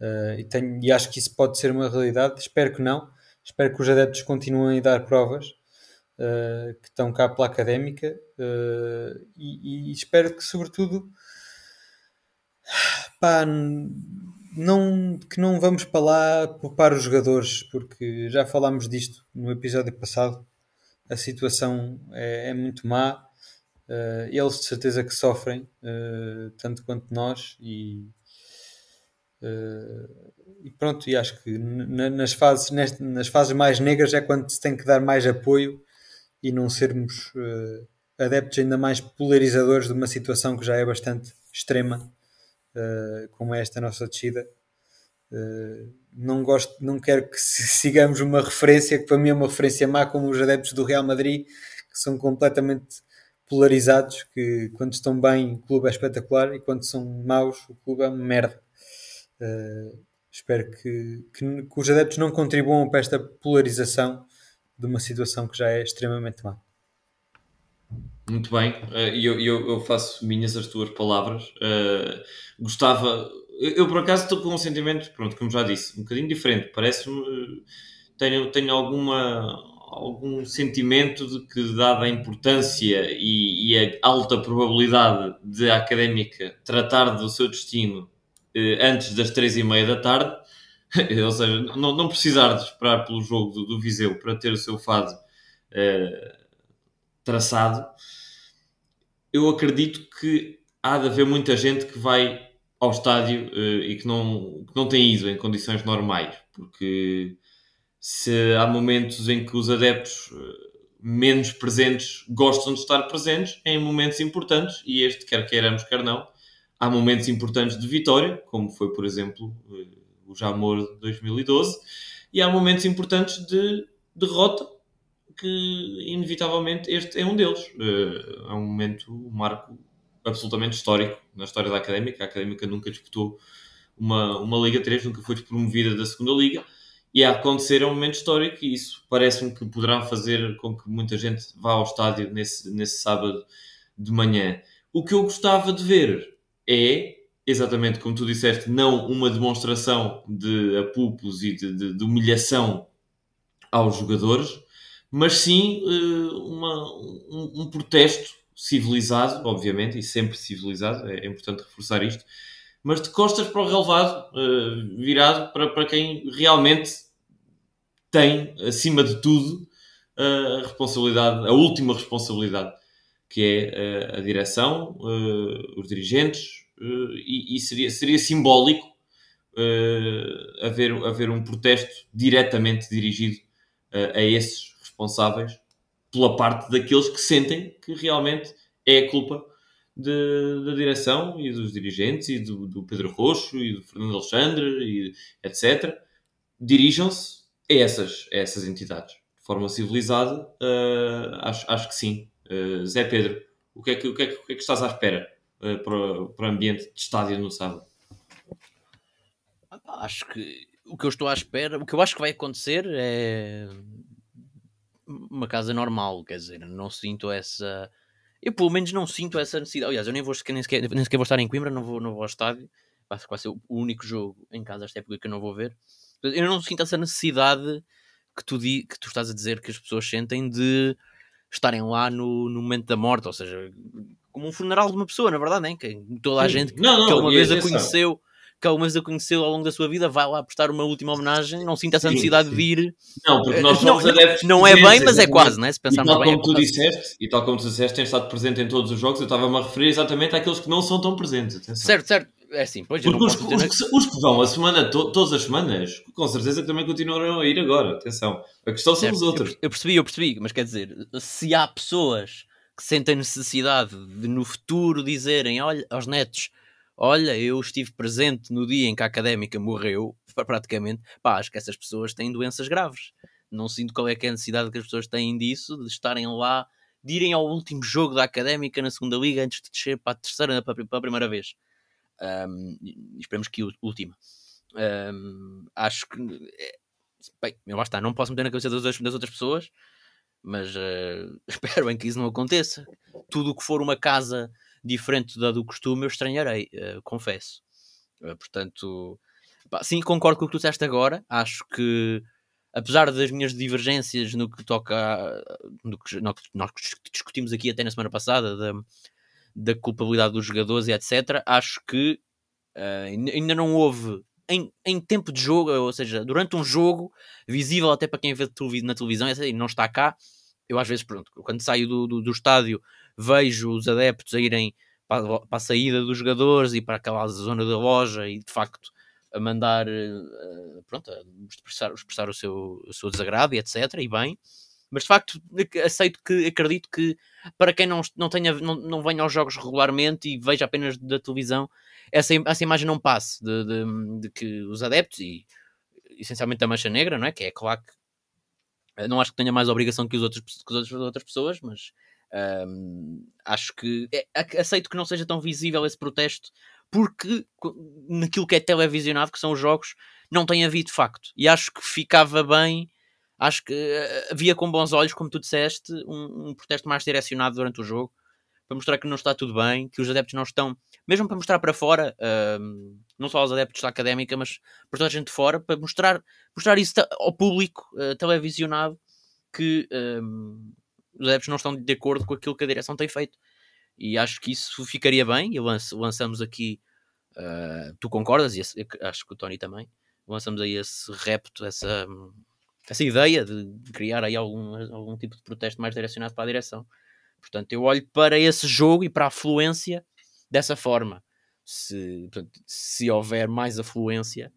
Uh, e, tenho, e acho que isso pode ser uma realidade. Espero que não. Espero que os adeptos continuem a dar provas. Uh, que estão cá pela académica uh, e, e, espero que sobretudo pá, não, que não vamos para lá poupar os jogadores, porque já falámos disto no episódio passado. A situação é, é muito má. Uh, eles de certeza que sofrem, uh, tanto quanto nós, e, uh, e pronto, e acho que nas fases, nas fases mais negras é quando se tem que dar mais apoio e não sermos adeptos ainda mais polarizadores de uma situação que já é bastante extrema uh, como é esta nossa descida. Uh, não gosto, não quero que sigamos uma referência que para mim é uma referência má, como os adeptos do Real Madrid, que são completamente polarizados, que quando estão bem o clube é espetacular e quando são maus o clube é uma merda. Uh, espero que, que, que, os adeptos não contribuam para esta polarização de uma situação que já é extremamente má. Muito bem, eh, e eu, eu, eu, faço minhas as tuas palavras. Uh, gostava. Eu, eu, por acaso estou com um sentimento, pronto, como já disse, um bocadinho diferente. Parece-me. Tenho, tenho alguma, algum sentimento de que, dada a importância e, e, a alta probabilidade de a académica tratar do seu destino eh, antes das três e meia da tarde, ou seja, não, não precisar de esperar pelo jogo do, do Viseu para ter o seu fado eh, traçado, eu acredito que há de haver muita gente que vai ao estádio uh, e que não, que não tem ido em condições normais, porque se há momentos em que os adeptos uh, menos presentes gostam de estar presentes em momentos importantes, e este, quer queiramos, quer não, há momentos importantes de vitória, como foi, por exemplo, o Jamor de 2012, e há momentos importantes de derrota, que inevitavelmente este é um deles. é um momento, um marco absolutamente histórico na história da Académica. A Académica nunca disputou uma, uma Liga 3, nunca foi promovida da segunda Liga. E a acontecer é um momento histórico e isso parece-me que poderá fazer com que muita gente vá ao estádio nesse, nesse sábado de manhã. O que eu gostava de ver é, exatamente como tu disseste, não uma demonstração de apupos e de, de, de humilhação aos jogadores, mas sim uh, uma, um, um protesto civilizado, obviamente, e sempre civilizado, é, é importante reforçar isto, mas de costas para o relevado, uh, virado para, para quem realmente tem, acima de tudo, a responsabilidade, a última responsabilidade, que é uh, a direção, os dirigentes, e, e, seria, seria simbólico haver, haver um protesto diretamente dirigido a esses responsáveis pela parte daqueles que sentem que realmente é a culpa de, da direção e dos dirigentes e do, do, Pedro Roxo e do Fernando Alexandre e etc. Dirijam-se a essas, a essas entidades. De forma civilizada, uh, acho, acho que sim. Uh, Zé Pedro, o que, é que, o, que é que, o que é que estás à espera uh, para, para o ambiente de estádio no sábado? Acho que o que eu estou à espera, o que eu acho que vai acontecer é uma casa normal, quer dizer, não sinto essa. Eu pelo menos não sinto essa necessidade. Aliás, eu nem, vou, nem, sequer, nem sequer vou estar em Coimbra, não vou, não vou ao estádio. Vai, vai ser o único jogo em casa esta época que eu não vou ver. Eu não sinto essa necessidade que tu, di, que tu estás a dizer que as pessoas sentem de estarem lá no, no momento da morte, ou seja, como um funeral de uma pessoa, na verdade, nem que toda a gente não, não, que alguma vez a conheceu que alguma vez a conheceu ao longo da sua vida, vai lá prestar uma última homenagem, não sinta essa necessidade sim, de ir. Não, porque nós somos não, adeptos. Não é bem, mas é quase, né? Se pensarmos e tal bem. Como é tu disseste, e tal como tu disseste, tens estado presente em todos os jogos, eu estava-me a referir exatamente àqueles que não são tão presentes. Atenção. Certo, certo. É assim, pois Porque os, os, os, que vão a semana, to, todas as semanas, com certeza que também continuarão a ir agora. Atenção. A questão certo. são os outros. Eu, eu percebi, eu percebi, mas quer dizer, se há pessoas que sentem necessidade de no futuro dizerem olha, aos netos olha, eu estive presente no dia em que a académica morreu, praticamente, pá, acho que essas pessoas têm doenças graves. Não sinto qual é é a necessidade que as pessoas têm disso, de estarem lá, de irem ao último jogo da académica na segunda liga antes de descer para a terceira, para a primeira vez. Um, esperemos que última. Um, acho que. É, bem, lá está, não posso meter na cabeça das outras pessoas, mas uh, espero em que isso não aconteça. Tudo o que for uma casa diferente da do costume, eu estranharei, uh, confesso. Uh, portanto, pá, sim, concordo com o que tu disseste agora. Acho que, apesar das minhas divergências no que toca no que nós discutimos aqui até na semana passada, da, da culpabilidade dos jogadores e etc., acho que ainda não houve. Em, em, tempo de jogo, ou seja, durante um jogo, visível até para quem vê na televisão, e não está cá, eu às vezes, pronto, quando saio do, do, do estádio vejo os adeptos a irem para, para, a saída dos jogadores e para aquela zona da loja e de facto a mandar uh, pronto, a expressar, expressar o, seu, o seu desagrado e etc. E bem, mas de facto aceito que acredito que para quem não, não, tenha, não, não venha aos jogos regularmente e veja apenas da televisão, essa, essa imagem não passe de, de, de que os adeptos e essencialmente a mancha negra, não é? Que é claro que eh, não acho que tenha mais obrigação que, os outros, que as outras pessoas, mas um, acho que é, aceito que não seja tão visível esse protesto, porque naquilo que é televisionado, que são os jogos, não tem havido facto. E acho que ficava bem, acho que uh, havia com bons olhos, como tu disseste, um, um, protesto mais direcionado durante o jogo, para mostrar que não está tudo bem, que os adeptos não estão, mesmo para mostrar para fora, uh, não só aos adeptos da académica, mas para toda a gente de fora, para mostrar, mostrar isso ao público uh, televisionado que um, os adeptos não estão de acordo com aquilo que a direção tem feito. E acho que isso ficaria bem. E lançamos aqui, uh, tu concordas, e acho que o Tony também, lançamos aí esse repto, essa, essa ideia de criar aí algum, algum tipo de protesto mais direcionado para a direção. Portanto, eu olho para esse jogo e para a afluência dessa forma. Se, portanto, se houver mais afluência,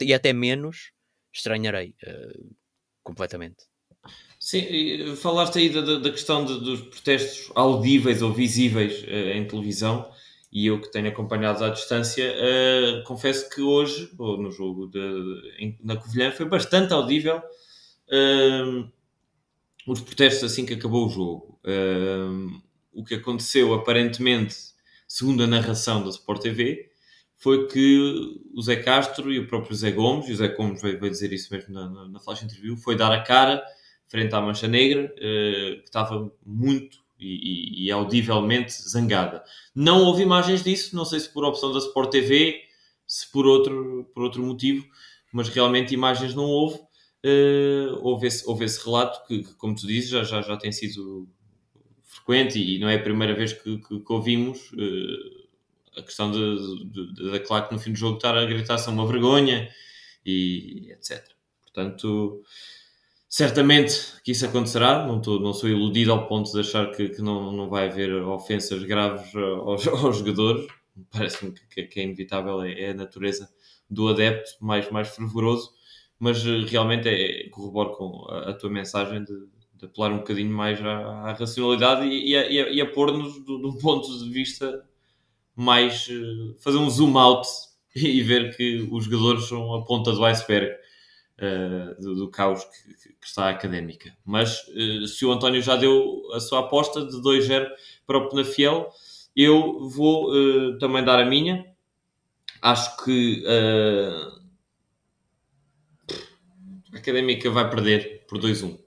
e até menos, estranharei uh, completamente. Sim, falaste aí da, da questão de, dos protestos audíveis ou visíveis uh, em televisão e eu que tenho acompanhado à distância, uh, confesso que hoje, ou no jogo de, em, na Covilhã, foi bastante audível uh, os protestos assim que acabou o jogo. Uh, o que aconteceu, aparentemente, segundo a narração da Sport TV, foi que o Zé Castro e o próprio Zé Gomes, e o Zé Gomes veio, dizer isso mesmo na, na, na flash interview, foi dar a cara frente à Mancha Negra, que estava muito e, e, audivelmente zangada. Não houve imagens disso, não sei se por opção da Sport TV, se por outro, por outro motivo, mas realmente imagens não houve. Uh, houve, esse, houve esse relato que, que, como tu dizes, já, já, já tem sido frequente e não é a primeira vez que, que, que ouvimos uh, a questão da claque no fim do jogo estar a gritar são uma vergonha e etc. Portanto, Certamente que isso acontecerá, não, tô, não sou iludido ao ponto de achar que, que não, não vai haver ofensas graves aos, aos jogadores. Parece-me que, que, é inevitável, é, é, a natureza do adepto mais, mais fervoroso, mas eh, realmente é, corroboro com a, a tua mensagem de, de, apelar um bocadinho mais à, à racionalidade e, e, a, e a, pôr-nos do, do, ponto de vista mais. Eh, fazer um zoom out e ver que os jogadores são a ponta do iceberg uh, do, do, caos que, que, está a académica. Mas uh, se o António já deu a sua aposta de 2-0 para o Penafiel, eu vou uh, também dar a minha. Acho que a académica vai perder por 2-1.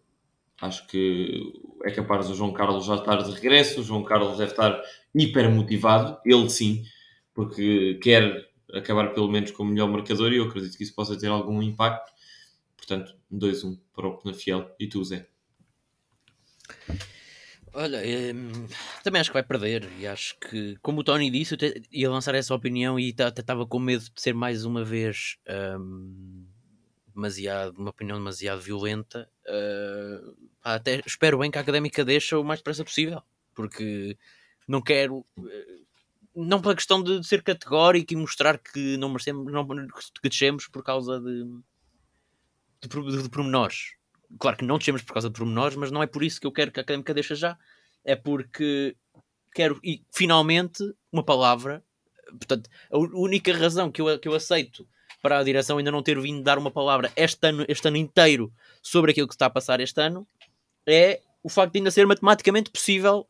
Acho que é capaz do João Carlos já estar de regresso. O João Carlos deve estar hiper motivado, ele sim, porque quer acabar pelo menos com o melhor marcador e eu acredito que isso possa ter algum impacto. Portanto, 2-1 para o Penafiel. E tu, Zé? Olha, hum, também acho que vai perder e acho que, como o Tony disse, eu ia lançar essa opinião e estava com medo de ser mais uma vez um, demasiado, uma opinião demasiado violenta. Uh, até espero bem que a académica deixe o mais depressa possível, porque não quero, eh, não pela questão de ser categórico e mostrar que não merecemos, não, que descemos por causa de de, de pormenores. Claro que não descemos por causa de pormenores, mas não é por isso que eu quero que a académica deixe já. É porque quero, e finalmente, uma palavra. Portanto, a única razão que eu, que eu aceito para a direção ainda não ter vindo dar uma palavra este ano, este ano inteiro sobre aquilo que está a passar este ano é o facto de ainda ser matematicamente possível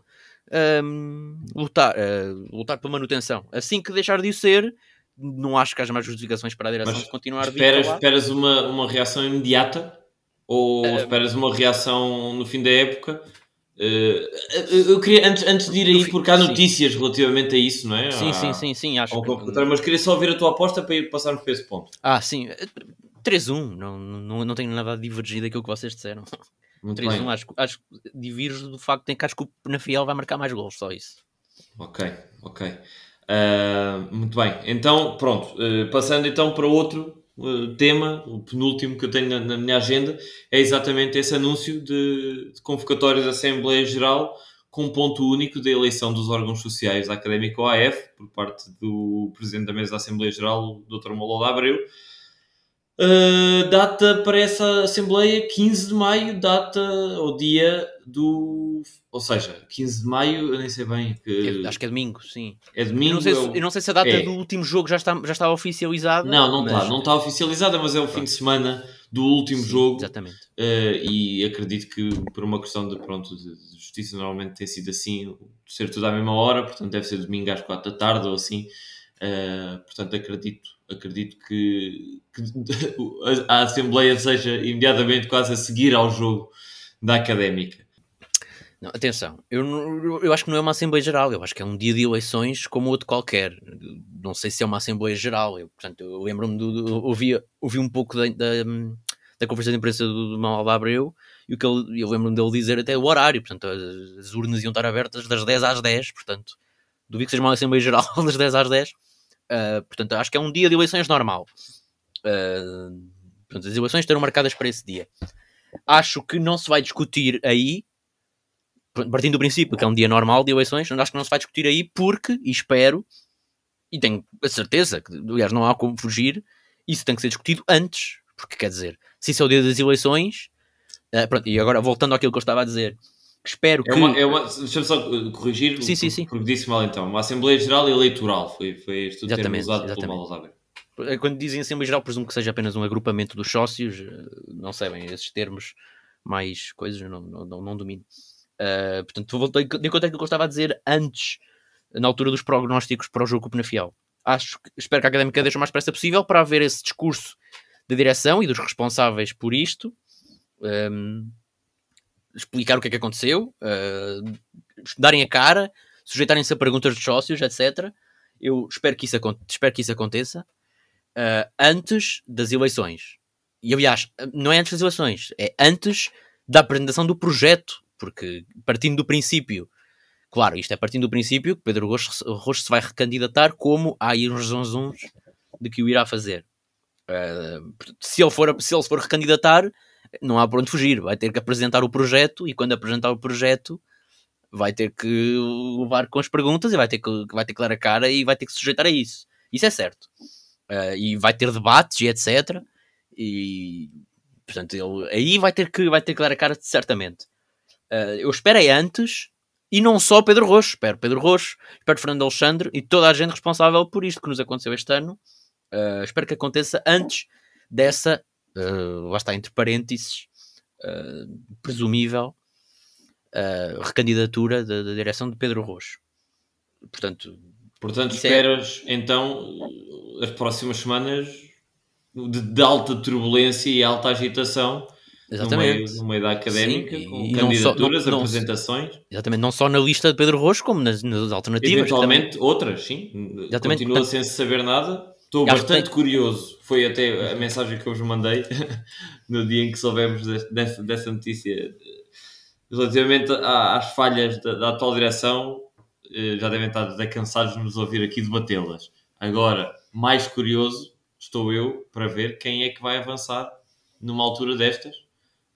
um, lutar, uh, lutar pela manutenção. Assim que deixar de o ser, não acho que haja mais justificações para a direção Mas de continuar esperas, esperas uma, uma reação imediata ou uh, esperas uma reação no fim da época? Uh, eu queria, antes, antes de ir aí, porque há notícias sim. relativamente a isso, não é? Sim, sim, sim, sim, acho que... Mas queria só ouvir a tua aposta para ir passarmos para esse ponto. Ah, sim, 3-1, não, não, não tenho nada a divergir daquilo que vocês disseram. 3-1, acho, acho que divirjo do facto de que acho que o Penafiel vai marcar mais gols, só isso. Ok, ok. Uh, muito bem, então pronto, uh, passando então para outro uh, tema, o penúltimo que eu tenho na, na, minha agenda, é exatamente esse anúncio de, de convocatória da Assembleia Geral com ponto único da eleição dos órgãos sociais da Académica OAF por parte do Presidente da Mesa da Assembleia Geral, Dr. Malolo Abreu. Data para essa Assembleia 15 de maio, data ou dia do ou seja, 15 de maio, eu nem sei bem que. É, acho que é domingo, sim. É domingo. Eu não sei, se, eu não sei se a data é. do último jogo já está, já está oficializada. Não, não mas... está. Não está oficializada, mas é o fim de semana do último sim, jogo. Exatamente. Uh, e acredito que por uma questão de, pronto, de justiça normalmente tem sido assim, ser tudo à mesma hora, portanto deve ser domingo às 4 da tarde ou assim. Uh, portanto, acredito, acredito que, que a Assembleia seja imediatamente quase a seguir ao jogo da Académica. Não, atenção, eu, eu acho que não é uma Assembleia Geral, eu acho que é um dia de eleições como outro qualquer. Não sei se é uma Assembleia Geral. Eu, portanto, eu lembro-me ouvi, ouvi um pouco da, da, da conferência de imprensa do, do Manuel Abreu e o que ele, eu lembro-me dele dizer até o horário, portanto, as, as, urnas iam estar abertas das 10 às 10, portanto, duvido que seja uma Assembleia Geral das 10 às 10, uh, portanto, acho que é um dia de eleições normal. Uh, portanto, as eleições estarão marcadas para esse dia. Acho que não se vai discutir aí, partindo do princípio que é um dia normal de eleições, acho que não se vai discutir aí porque, e espero, e tenho a certeza que, aliás, não há como fugir, isso tem que ser discutido antes, porque quer dizer, se isso é o dia das eleições, uh, pronto, e agora voltando àquilo que eu estava a dizer, espero é que. Uma, é uma, Deixa-me só corrigir, sim, sim, sim. porque disse mal então. Uma Assembleia Geral Eleitoral foi, foi este o termo usado exatamente. pelo é, Quando dizem Assembleia Geral, presumo que seja apenas um agrupamento dos sócios, eh, não sabem esses termos, mais coisas, não, não, não, não domino. Uh, portanto, voltei de conta que eu estava a dizer antes, na altura dos prognósticos para o jogo com o Penafiel. Acho, espero que a Académica deixe o mais pressa possível para haver esse discurso da direção e dos responsáveis por isto. Um, explicar o que é que aconteceu, uh, darem a cara, sujeitarem-se a perguntas dos sócios, etc. Eu espero que isso, espero que isso aconteça uh, antes das eleições. E aliás, não é antes das eleições, é antes da apresentação do projeto, porque partindo do princípio, claro, isto é partindo do princípio que Pedro Rocha se vai recandidatar como há aí uns zonzuns de que o irá fazer. Uh, se, ele for, se ele for recandidatar, não há por onde fugir, vai ter que apresentar o projeto e quando apresentar o projeto vai ter que levar com as perguntas e vai ter que, vai ter que dar a cara e vai ter que se sujeitar a isso. Isso é certo. Uh, e vai ter debates e etc. E portanto ele aí vai ter que, vai ter que dar a cara certamente. Uh, eu esperei antes e não só Pedro Roxo, espero Pedro Roxo, espero Fernando Alexandre e toda a gente responsável por isto que nos aconteceu este ano. Uh, espero que aconteça antes dessa uh, lá está, entre parênteses, uh, presumível uh, recandidatura da, da, direção de Pedro Roxo. Portanto, Portanto é esperas é... então as próximas semanas de, de, alta turbulência e alta agitação Exatamente. No meio, no meio da académica, Sim, com candidaturas, só, não, apresentações. exatamente, não só na lista de Pedro Roxo, como nas, nas alternativas. Eventualmente também... outras, sim. Exatamente. Continua Portanto, sem se saber nada. Estou bastante curioso. Foi até a mensagem que eu vos mandei no dia em que soubemos dessa, dessa notícia. Relativamente às falhas da, da atual direção, eh, já devem estar cansados de nos ouvir aqui debatê-las. Agora, mais curioso estou eu para ver quem é que vai avançar numa altura destas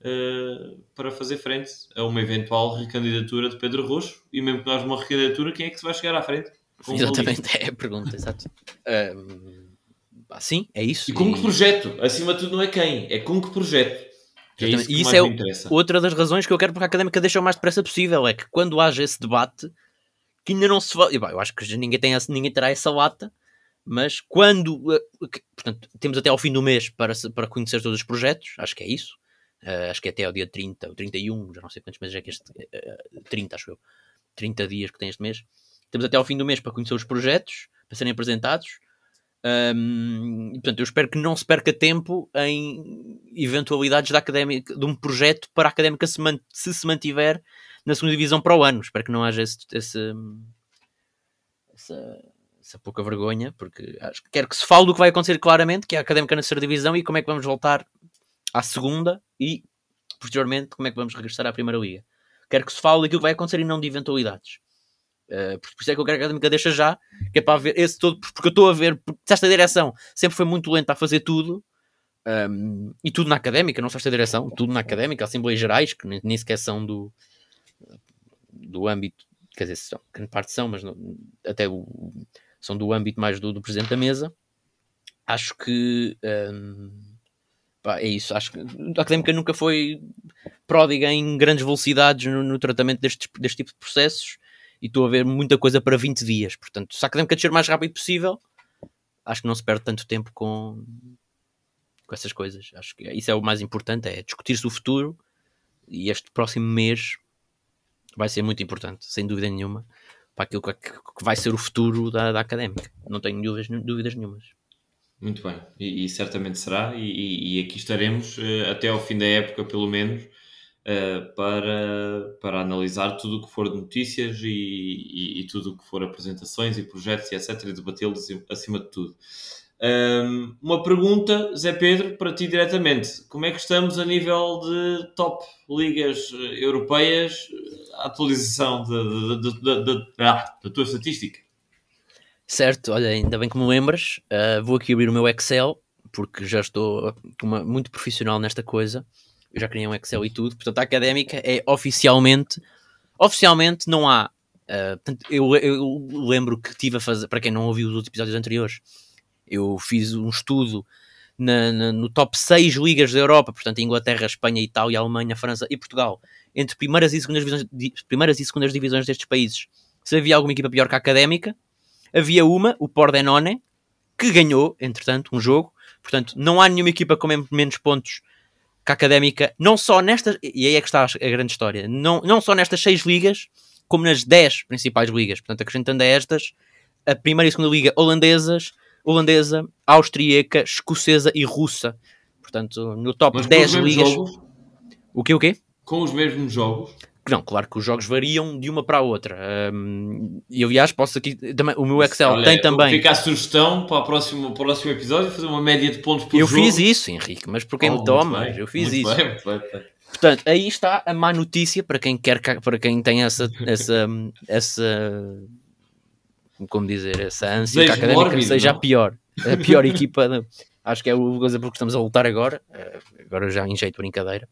uh, para fazer frente a uma eventual recandidatura de Pedro Roxo e mesmo que nós uma recandidatura, quem é que se vai chegar à frente? Exatamente, é a pergunta, exato. Um, ah, sim, é isso. E com e... que projeto? Acima de tudo não é quem, é com que projeto. Que é isso e isso é outra das razões que eu quero porque a académica deixa o mais depressa possível. É que quando haja esse debate, que ainda não se vai. Eu acho que ninguém, tem, ninguém terá essa lata, mas quando. Eh, portanto, temos até ao fim do mês para, para conhecer todos os projetos, acho que é isso. Uh, acho que é até ao dia 30 ou 31, já não sei quantos meses é que este. Uh, 30, acho eu. 30 dias que tem este mês. Temos até ao fim do mês para conhecer os projetos, para serem apresentados. Um, portanto, eu espero que não se perca tempo em eventualidades da académica, de um projeto para a académica se, man, se, se mantiver na segunda divisão para o ano. Espero que não haja esse, esse, essa, essa, pouca vergonha, porque acho que quero que se fale do que vai acontecer claramente, que é a académica na terceira divisão e como é que vamos voltar à segunda e posteriormente como é que vamos regressar à primeira liga. Quero que se fale daquilo que vai acontecer e não de eventualidades. Uh, por isso é que eu quero que a Académica deixa já, que é para ver esse todo, porque eu estou a ver, esta direção sempre foi muito lenta a fazer tudo, um, e tudo na Académica, não só esta direção, tudo na Académica, Assembleias Gerais, que nem, nem sequer são do, do âmbito, quer dizer, são, grande parte são, mas não, até o, são do âmbito mais do, do Presidente da Mesa. Acho que um, pá, é isso, acho que a Académica nunca foi pródiga em grandes velocidades no, no tratamento deste, deste tipo de processos e estou a ver muita coisa para 20 dias. Portanto, se a académica descer o mais rápido possível, acho que não se perde tanto tempo com, com essas coisas. Acho que isso é o mais importante, é discutir-se o futuro e este próximo mês vai ser muito importante, sem dúvida nenhuma, para aquilo que, que vai ser o futuro da, da académica. Não tenho dúvidas, dúvidas nenhumas. Muito bem, e, e certamente será, e, e, aqui estaremos uh, até ao fim da época, pelo menos, uh, para, para analisar tudo o que for de notícias e, e, e tudo o que for apresentações e projetos e etc. e debatê-los acima de tudo. Um, uma pergunta, Zé Pedro, para ti diretamente. Como é que estamos a nível de top ligas eh, europeias? A atualização da tua estatística. Certo, olha, ainda bem que me lembras. Uh, vou aqui abrir o meu Excel, porque já estou uma, muito profissional nesta coisa. Eu já criei um Excel e tudo. Portanto, a académica é oficialmente. Oficialmente não há. Uh, portanto, eu, eu lembro que tive a fazer. Para quem não ouviu os episódios anteriores eu fiz um estudo na, na, no top 6 ligas da Europa, portanto, Inglaterra, Espanha, Itália, Alemanha, França e Portugal, entre primeiras e segundas divisões, primeiras e segundas divisões destes países, se havia alguma equipa pior que a Académica, havia uma, o Pordenone, que ganhou, entretanto, um jogo. Portanto, não há nenhuma equipa com menos pontos que a Académica, não só nestas, e aí é que está a grande história, não, não só nestas 6 ligas, como nas 10 principais ligas. Portanto, acrescentando a estas, a primeira e segunda liga holandesas, holandesa, austríaca, escocesa e russa. Portanto, no top Mas 10 ligas. Jogos? O que o quê? Com os mesmos jogos? Não, claro que os jogos variam de uma para a outra. Um, e aliás, posso aqui. Também, o meu Excel Olha, tem também. Fica a sugestão para o próximo, para o próximo episódio fazer uma média de pontos por eu jogo. Eu fiz isso, Henrique, mas por quem oh, me toma? Eu fiz isso. Bem, bem. Portanto, aí está a má notícia para quem quer para quem tem essa, essa, essa como dizer, essa ânsia que a académica mórbido, seja não? a pior, a pior equipa. Acho que é o coisa porque estamos a lutar agora. Eh, agora já em jeito de brincadeira.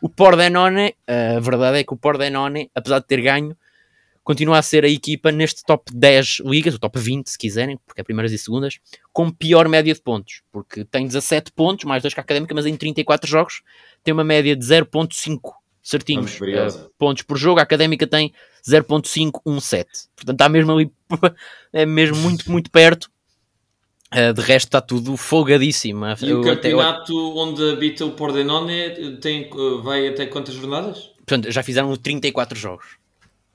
O Pordenone, a verdade é que o Pordenone, apesar de ter ganho, continua a ser a equipa neste top 10 ligas, o top 20 se quiserem, porque é primeiras e segundas, com pior média de pontos, porque tem 17 pontos, mais dois que a Académica, mas em 34 jogos tem uma média de 0.5 certinhos uh, pontos por jogo. A Académica tem 0.517. Portanto, está mesmo ali, é mesmo muito, muito perto. Uh, de resto está tudo folgadíssimo. E Eu o campeonato até... onde habita o Pordenone tem, vai até quantas jornadas? Portanto, já fizeram 34 jogos.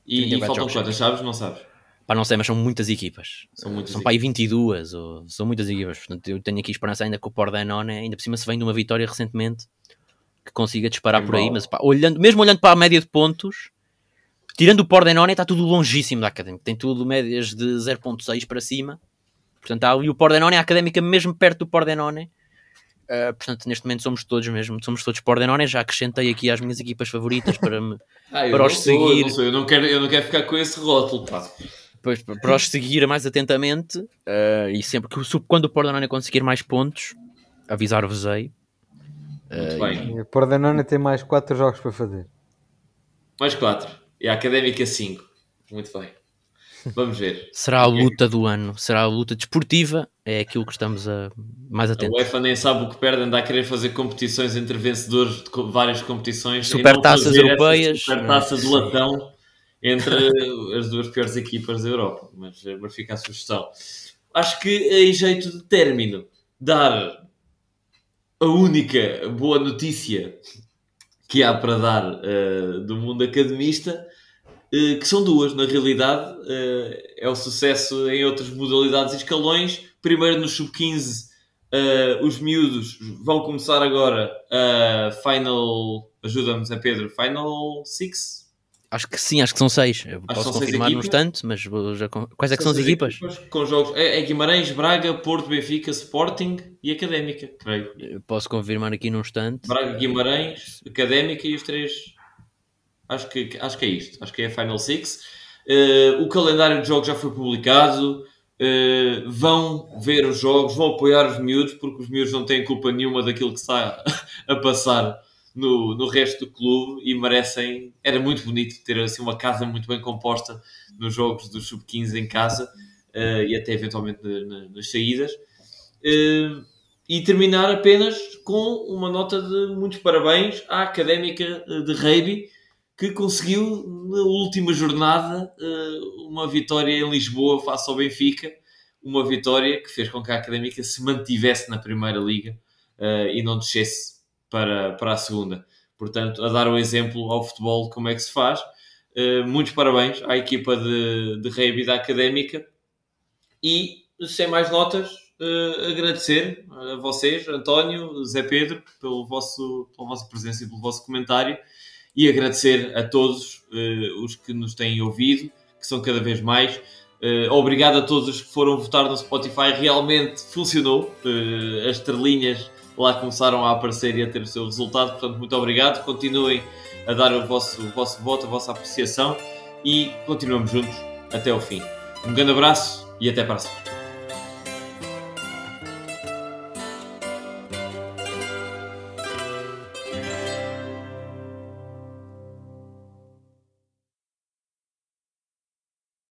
E, 34 e faltam jogos, quantas, sabes? Não sabes? Pá, não sei, mas são muitas equipas. São, muitas são para aí 22, ou, são muitas equipas. Portanto, eu tenho aqui esperança ainda que o Pordenone, ainda por cima se vem de uma vitória recentemente, que consiga disparar é por aí, mas pá, olhando, mesmo olhando para a média de pontos, tirando o Pordenone, está tudo longíssimo da Académica. Tem tudo médias de 0.6 para cima. Portanto, há, e o Pordenone, a Académica mesmo perto do Pordenone. Uh, portanto, neste momento somos todos mesmo, somos todos Pordenone. Já acrescentei aqui as minhas equipas favoritas para, me, ah, para os sou, seguir. Eu não, sou, eu, não quero, eu não quero ficar com esse rótulo, pá. Pois, para os seguir mais atentamente uh, e sempre que quando o Pordenone conseguir mais pontos, avisar-vos-ei muito uh, bem. O Pordenone tem mais 4 jogos para fazer. Mais 4. E a Académica 5. Muito bem. Vamos ver. Será a luta do ano. Será a luta desportiva. É aquilo que estamos a mais atentos. A UEFA nem sabe o que perde. Anda a querer fazer competições entre vencedores de várias competições. Supertaças europeias. Supertaça de latão entre as duas piores equipas da Europa. Mas, mas fica a sugestão. Acho que em jeito de término, dar a única boa notícia que há para dar uh, do mundo academista, que são duas, na realidade, uh, é o sucesso em outras modalidades e escalões. Primeiro no Sub-15, os miúdos vão começar agora a Final, ajuda-me, é Pedro, Final 6? Acho que sim, acho que são seis. Eu acho posso confirmar no instante, mas já... quais é que são, as equipas? equipas? Com jogos. É, é, Guimarães, Braga, Porto, Benfica, Sporting e Académica, creio. Eu posso confirmar aqui num instante. Braga, Guimarães, Académica e os três. Acho que, acho que é isto. Acho que é a Final Six. Uh, o calendário de jogos já foi publicado. Uh, vão ver os jogos, vão apoiar os miúdos, porque os miúdos não têm culpa nenhuma daquilo que está a passar no, no resto do clube e merecem. Era muito bonito ter assim uma casa muito bem composta nos jogos do Sub-15 em casa uh, e até eventualmente na, na, nas saídas. Uh, e terminar apenas com uma nota de muitos parabéns à Académica de Reiby que conseguiu na última jornada uh, uma vitória em Lisboa face ao Benfica, uma vitória que fez com que a Académica se mantivesse na Primeira Liga e não descesse para, para a segunda. Portanto, a dar o exemplo ao futebol como é que se faz. Uh, muitos parabéns à equipa de, de Rei da Académica e, sem mais notas, agradecer a vocês, António, Zé Pedro, pelo vosso, pela vossa presença e pelo vosso comentário e agradecer a todos uh, os que nos têm ouvido, que são cada vez mais. Uh, obrigado a todos os que foram votar no Spotify. Realmente funcionou. Uh, as estrelinhas lá começaram a aparecer e a ter o seu resultado. Portanto, muito obrigado. Continuem a dar o vosso, o vosso voto, a vossa apreciação e continuamos juntos até ao fim. Um grande abraço e até para a semana.